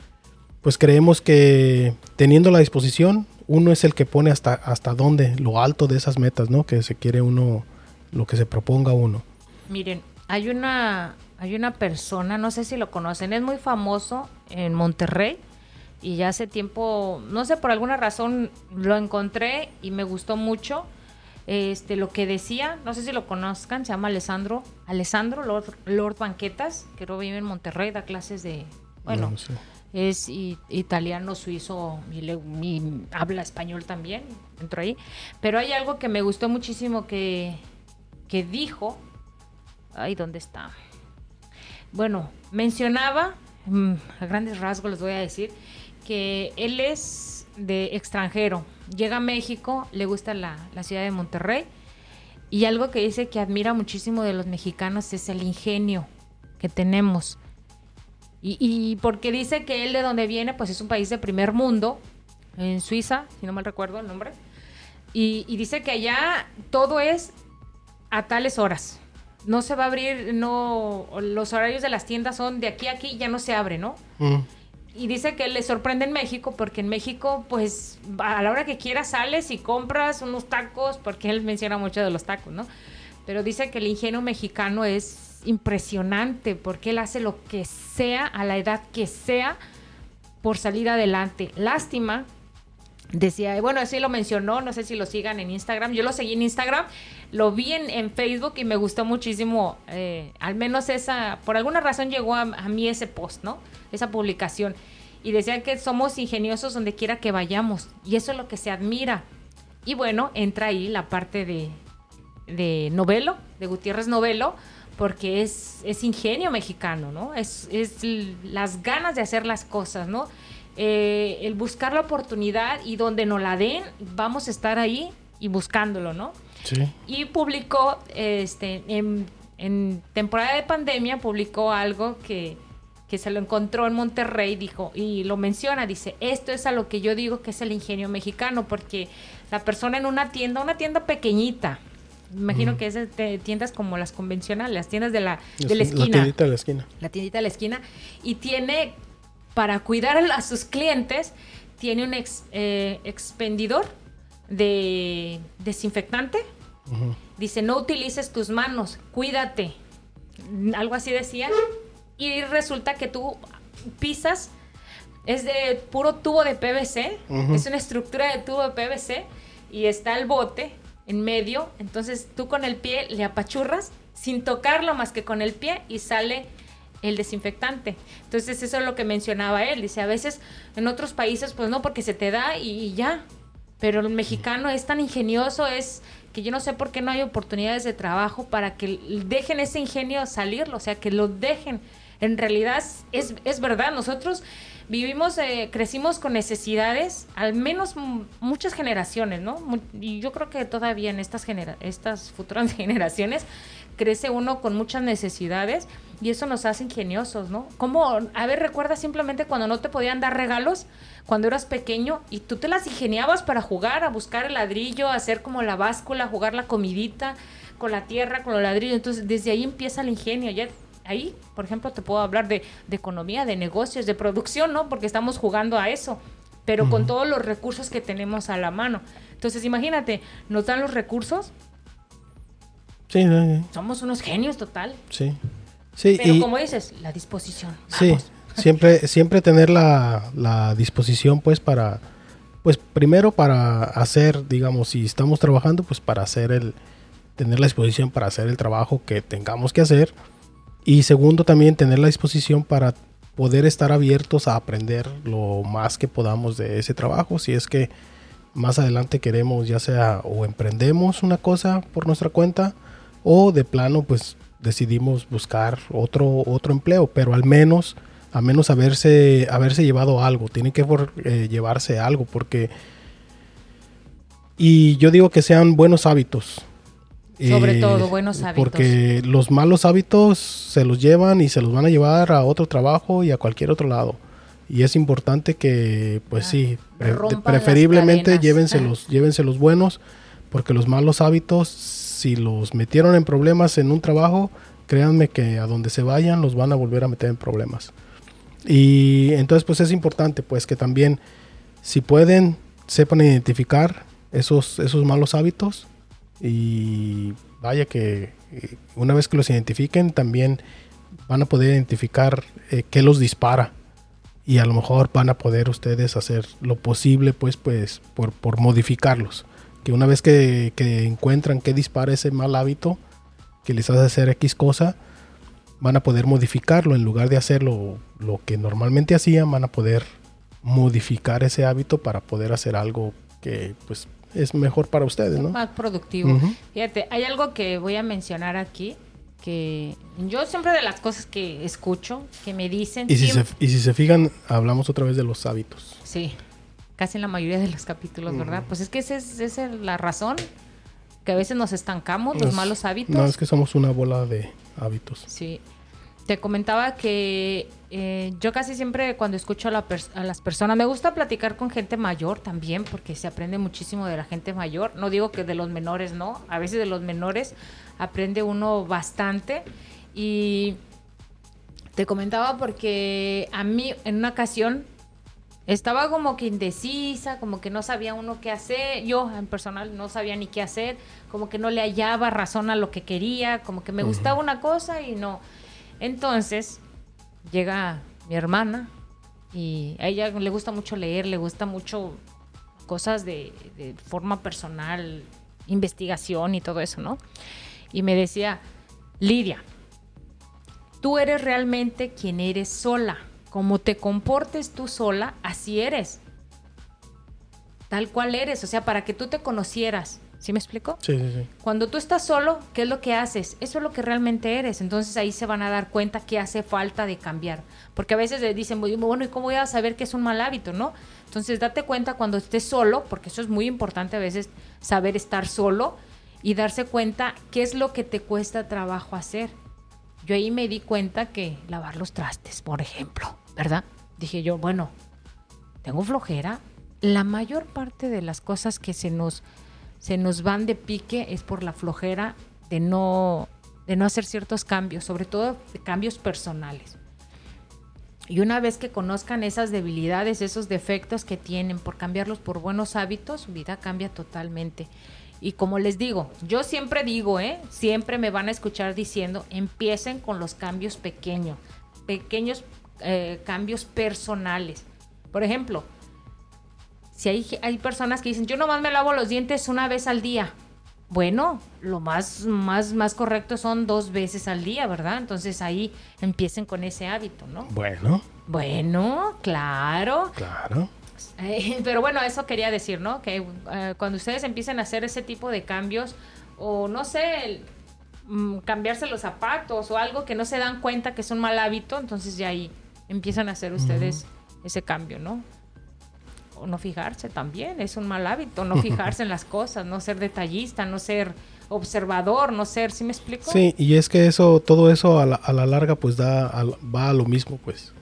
pues creemos que teniendo la disposición, uno es el que pone hasta, hasta dónde, lo alto de esas metas, ¿no? Que se quiere uno, lo que se proponga uno. Miren, hay una, hay una persona, no sé si lo conocen, es muy famoso en Monterrey y ya hace tiempo, no sé, por alguna razón lo encontré y me gustó mucho. Este, lo que decía, no sé si lo conozcan, se llama Alessandro, Alessandro Lord, Lord Banquetas, que no vive en Monterrey, da clases de, bueno, No sé. es i- italiano, suizo y, le- y habla español también, entró ahí. Pero hay algo que me gustó muchísimo que, que dijo. Ay, ¿dónde está? Bueno, mencionaba, mm, a grandes rasgos les voy a decir, que él es de extranjero. Llega a México, le gusta la, la ciudad de Monterrey. Y algo que dice que admira muchísimo de los mexicanos es el ingenio que tenemos. Y, porque dice que él de donde viene, pues es un país de primer mundo, en Suiza, si no mal recuerdo el nombre. Y, y dice que allá todo es a tales horas. No se va a abrir, no, los horarios de las tiendas son de aquí a aquí, ya no se abre, ¿no? Mm, Y dice que le sorprende en México porque en México, pues a la hora que quieras sales y compras unos tacos, porque él menciona mucho de los tacos, ¿no? Pero dice que el ingenio mexicano es impresionante porque él hace lo que sea a la edad que sea por salir adelante. Lástima, decía, bueno, así lo mencionó, no sé si lo sigan en Instagram, yo lo seguí en Instagram, lo vi en, en Facebook y me gustó muchísimo, eh, al menos esa, por alguna razón llegó a, a mí ese post, ¿no? Esa publicación. Y decía que somos ingeniosos donde quiera que vayamos, y eso es lo que se admira. Y bueno, entra ahí la parte de, de Novelo, de Gutiérrez Novelo, porque es, es ingenio mexicano, ¿no? Es, es las ganas de hacer las cosas, ¿no? Eh, el buscar la oportunidad y donde nos la den, vamos a estar ahí y buscándolo, ¿no? sí. Y publicó, este, en, en temporada de pandemia, publicó algo que, que se lo encontró en Monterrey, dijo, y lo menciona, dice, esto es a lo que yo digo que es el ingenio mexicano, porque la persona en una tienda, una tienda pequeñita, imagino que es de tiendas como las convencionales, las tiendas de la, de la esquina tiendita de la esquina. la tiendita de la esquina, y tiene, para cuidar a sus clientes, tiene un ex- eh, expendidor de desinfectante. Dice, no utilices tus manos, cuídate. Algo así decía. Y resulta que tú pisas, es de puro tubo de PVC, es una estructura de tubo de PVC y está el bote en medio. Entonces tú con el pie le apachurras sin tocarlo más que con el pie y sale el desinfectante. Entonces eso es lo que mencionaba él. Dice, a veces en otros países pues no, porque se te da y, ya. Pero el mexicano es tan ingenioso, es que yo no sé por qué no hay oportunidades de trabajo para que dejen ese ingenio salir, o sea, que lo dejen. En realidad es, es verdad, nosotros vivimos, eh, crecimos con necesidades, al menos muchas generaciones, ¿no? Y yo creo que todavía en estas, genera estas futuras generaciones crece uno con muchas necesidades y eso nos hace ingeniosos, ¿no? Como, a ver, recuerda simplemente cuando no te podían dar regalos cuando eras pequeño y tú te las ingeniabas para jugar, a buscar el ladrillo, hacer como la báscula, jugar la comidita con la tierra, con los ladrillos. Entonces, desde ahí empieza el ingenio. Ya ahí, por ejemplo, te puedo hablar de, de economía, de negocios, de producción, ¿no? Porque estamos jugando a eso, pero con todos los recursos que tenemos a la mano. Entonces, imagínate, nos dan los recursos, Sí, sí, somos unos genios total. sí. Sí, Pero y- como dices, la disposición. Sí, siempre, siempre tener la, la disposición, pues, para, pues, primero para hacer, digamos, si estamos trabajando, pues, para hacer el, tener la disposición para hacer el trabajo que tengamos que hacer. Y segundo, también tener la disposición para poder estar abiertos a aprender lo más que podamos de ese trabajo. Si es que más adelante queremos, ya sea o emprendemos una cosa por nuestra cuenta, o de plano, pues decidimos buscar otro, otro empleo, pero al menos a menos haberse, haberse llevado algo, tiene que eh, llevarse algo, porque... Y yo digo que sean buenos hábitos. Sobre Eh, todo, buenos hábitos. Porque los malos hábitos se los llevan y se los van a llevar a otro trabajo y a cualquier otro lado. Y es importante que, pues Ah, sí, pre- preferiblemente cadenas. llévense los, llévense los buenos, porque los malos hábitos, si los metieron en problemas en un trabajo, créanme que a donde se vayan los van a volver a meter en problemas. Y entonces pues es importante pues que también si pueden sepan identificar esos, esos malos hábitos y vaya que eh, una vez que los identifiquen también van a poder identificar eh, qué los dispara. Y a lo mejor van a poder ustedes hacer lo posible pues pues por, por modificarlos. Que una vez que, que encuentran qué dispara ese mal hábito que les hace hacer X cosa van a poder modificarlo. En lugar de hacer lo, lo que normalmente hacían van a poder modificar ese hábito para poder hacer algo que pues es mejor para ustedes ¿no? Más productivo. Fíjate, hay algo que voy a mencionar aquí que yo siempre de las cosas que escucho, que me dicen, Y si, se, y si se fijan, hablamos otra vez de los hábitos. sí, casi en la mayoría de los capítulos, ¿verdad? Pues es que esa es, esa es la razón que a veces nos estancamos, los malos hábitos. No, es que somos una bola de hábitos. Sí. Te comentaba que eh, yo casi siempre cuando escucho a, la a las personas, me gusta platicar con gente mayor también, porque se aprende muchísimo de la gente mayor. No digo que de los menores, no. A veces de los menores aprende uno bastante. Y te comentaba porque a mí en una ocasión estaba como que indecisa, como que no sabía uno qué hacer. Yo en personal no sabía ni qué hacer, como que no le hallaba razón a lo que quería, como que me gustaba una cosa y no. Entonces llega mi hermana y a ella le gusta mucho leer, le gusta mucho cosas de, de forma personal, investigación y todo eso, ¿no? Y me decía, Lidia, tú eres realmente quien eres sola. Como te comportes tú sola, así eres. Tal cual eres. O sea, para que tú te conocieras. ¿Sí me explico? Sí, sí, sí. Cuando tú estás solo, ¿qué es lo que haces? Eso es lo que realmente eres. Entonces ahí se van a dar cuenta que hace falta de cambiar. Porque a veces le dicen, bueno, ¿y cómo voy a saber que es un mal hábito, no? Entonces date cuenta cuando estés solo, porque eso es muy importante a veces saber estar solo y darse cuenta qué es lo que te cuesta trabajo hacer. Yo ahí me di cuenta que lavar los trastes, por ejemplo, ¿verdad? Dije yo, bueno, tengo flojera. La mayor parte de las cosas que se nos se nos van de pique es por la flojera de no, de no hacer ciertos cambios, sobre todo cambios personales. Y una vez que conozcan esas debilidades, esos defectos que tienen por cambiarlos por buenos hábitos, su vida cambia totalmente. Y como les digo, yo siempre digo, ¿eh? siempre me van a escuchar diciendo, empiecen con los cambios pequeños, pequeños eh, cambios personales. Por ejemplo, si hay, hay personas que dicen, yo nomás me lavo los dientes una vez al día. Bueno, lo más, más, más correcto son dos veces al día, ¿verdad? Entonces ahí empiecen con ese hábito, ¿no? Bueno, Bueno, claro. claro. Eh, pero bueno, eso quería decir, ¿no? Que eh, cuando ustedes empiecen a hacer ese tipo de cambios, o no sé, el, mm, cambiarse los zapatos o algo que no se dan cuenta que es un mal hábito, entonces ya ahí empiezan a hacer ustedes ese cambio, ¿no? No fijarse también, es un mal hábito, no fijarse en las cosas, no ser detallista, no ser observador, no ser, ¿sí me explico? Sí, y es que eso, todo eso a la, a la larga pues da, a- va a lo mismo pues.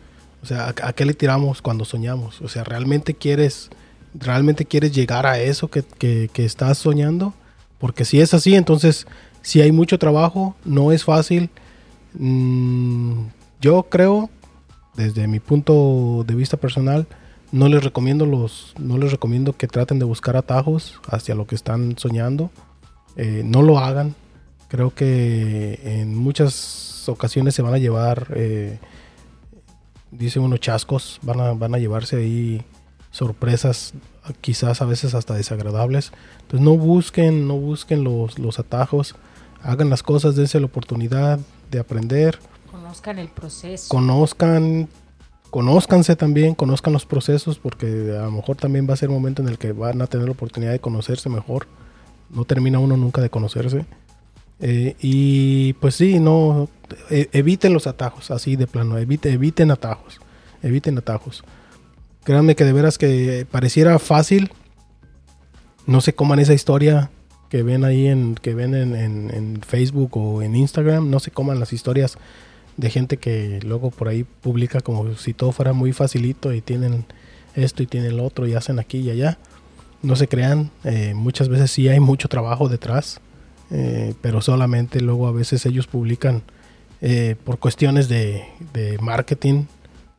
O sea, ¿a, a qué le tiramos cuando soñamos? O sea, ¿realmente quieres, realmente quieres llegar a eso que, que- que estás soñando? Porque si es así, entonces si hay mucho trabajo, no es fácil. Mm, yo creo, desde mi punto de vista personal, no les recomiendo los, no les recomiendo que traten de buscar atajos hacia lo que están soñando. Eh, no lo hagan. Creo que en muchas ocasiones se van a llevar, eh, dice uno, chascos, van a, van a llevarse ahí sorpresas, quizás a veces hasta desagradables. Entonces no busquen, no busquen los, los atajos, hagan las cosas, dense la oportunidad de aprender, Conozcan el proceso. conozcan, conózcanse también, conozcan los procesos, porque a lo mejor también va a ser momento en el que van a tener la oportunidad de conocerse mejor. No termina uno nunca de conocerse. Eh, y pues sí, no, e- eviten los atajos, así de plano, evite, eviten atajos. eviten atajos. Créanme que de veras que pareciera fácil. No se coman esa historia que ven ahí en, que ven en, en- en Facebook o en Instagram. No se coman las historias de gente que luego por ahí publica como si todo fuera muy facilito y tienen esto y tienen lo otro y hacen aquí y allá. No se crean, eh, muchas veces sí hay mucho trabajo detrás, eh, pero solamente luego a veces ellos publican eh, por cuestiones de, de marketing,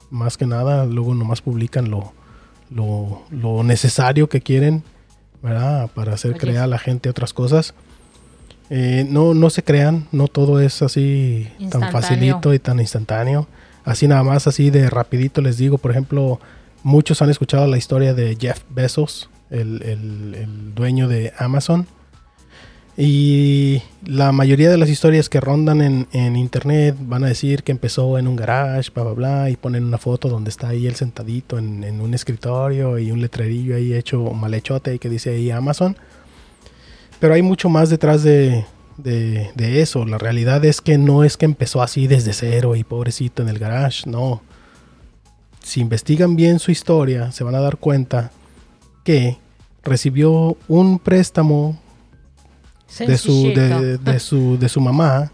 más que nada, luego nomás publican lo, lo, lo necesario que quieren, ¿verdad? Para hacer Oye, creer a la gente otras cosas. Eh, no, no se crean, no todo es así tan facilito y tan instantáneo. Así nada más, así de rapidito les digo, por ejemplo, muchos han escuchado la historia de Jeff Bezos, el, el- el dueño de Amazon. Y la mayoría de las historias que rondan en, en internet van a decir que empezó en un garage, bla, bla, bla, y ponen una foto donde está ahí él sentadito en, en un escritorio y un letrerillo ahí hecho mal hechote y que dice ahí Amazon. Pero hay mucho más detrás de, de- de eso. La realidad es que no es que empezó así desde cero y pobrecito en el garage, no. Si investigan bien su historia, se van a dar cuenta que recibió un préstamo de su, de, de su, de su mamá,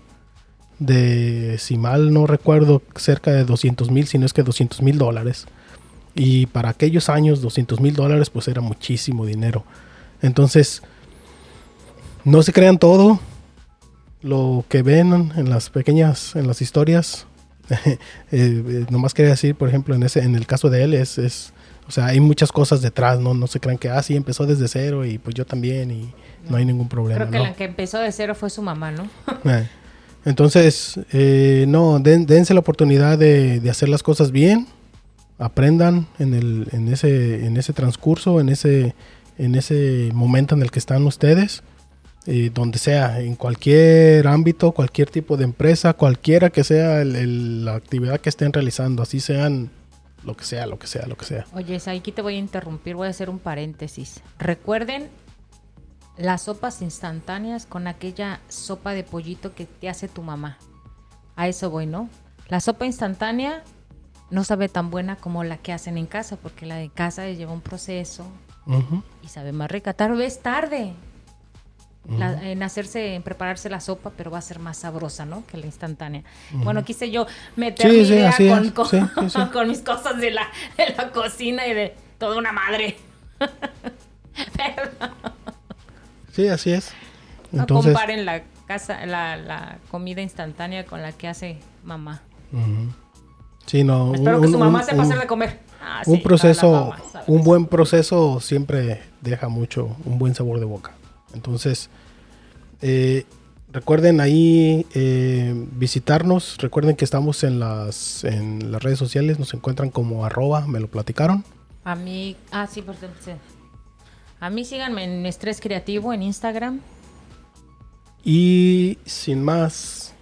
de, si mal no recuerdo, cerca de 200 mil, si no es que 200 mil dólares. Y para aquellos años, 200 mil dólares, pues era muchísimo dinero. Entonces, no se crean todo lo que ven en las pequeñas, en las historias. Eh, eh, nomás quería decir, por ejemplo, en ese, en el caso de él, es, es, o sea, hay muchas cosas detrás, no, no se crean que, ah, sí, empezó desde cero y pues yo también y no, hay ningún problema. Creo que ¿no? la que empezó de cero fue su mamá, ¿no? Eh, Entonces, eh, no, den- dense la oportunidad de, de hacer las cosas bien, aprendan en, el, en, ese, en ese transcurso, en ese, en ese momento en el que están ustedes, eh, donde sea, en cualquier ámbito, cualquier tipo de empresa, cualquiera que sea el- el- la actividad que estén realizando, así sean lo que sea, lo que sea, lo que sea. Oye, aquí te voy a interrumpir, voy a hacer un paréntesis. Recuerden las sopas instantáneas con aquella sopa de pollito que te hace tu mamá. A eso voy, ¿no? La sopa instantánea no sabe tan buena como la que hacen en casa, porque la de casa lleva un proceso y sabe más rica. Tal vez tarde la- en hacerse, en prepararse la sopa, pero va a ser más sabrosa, ¿no? Que la instantánea. Bueno, quise yo meter Sí, mi sí, idea con, con- Sí, mis cosas de la, de la cocina y de toda una madre. Pero Sí, así es. no Entonces, comparen la casa, la, la comida instantánea con la que hace mamá. sí, no. Espero un- que su mamá un- sepa un- hacer de comer. Ah, un proceso, un buen proceso siempre deja mucho, un buen sabor de boca. Entonces, eh, recuerden ahí eh, visitarnos. Recuerden que estamos en las, en las redes sociales. Nos encuentran como arroba, me lo platicaron. A mí, ah, sí, por sí. A mí síganme en Estrés Creativo en Instagram. Y sin más,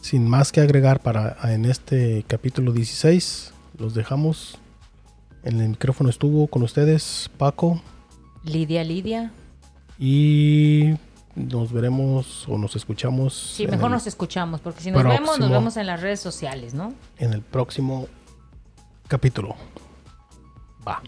sin más que agregar para en este capítulo 16, los dejamos. En el micrófono estuvo con ustedes Paco. Lidia, Lidia. Y nos veremos o nos escuchamos Sí, mejor el, nos escuchamos, porque si nos vemos, nos vemos en las redes sociales, ¿no? en el próximo capítulo. Va.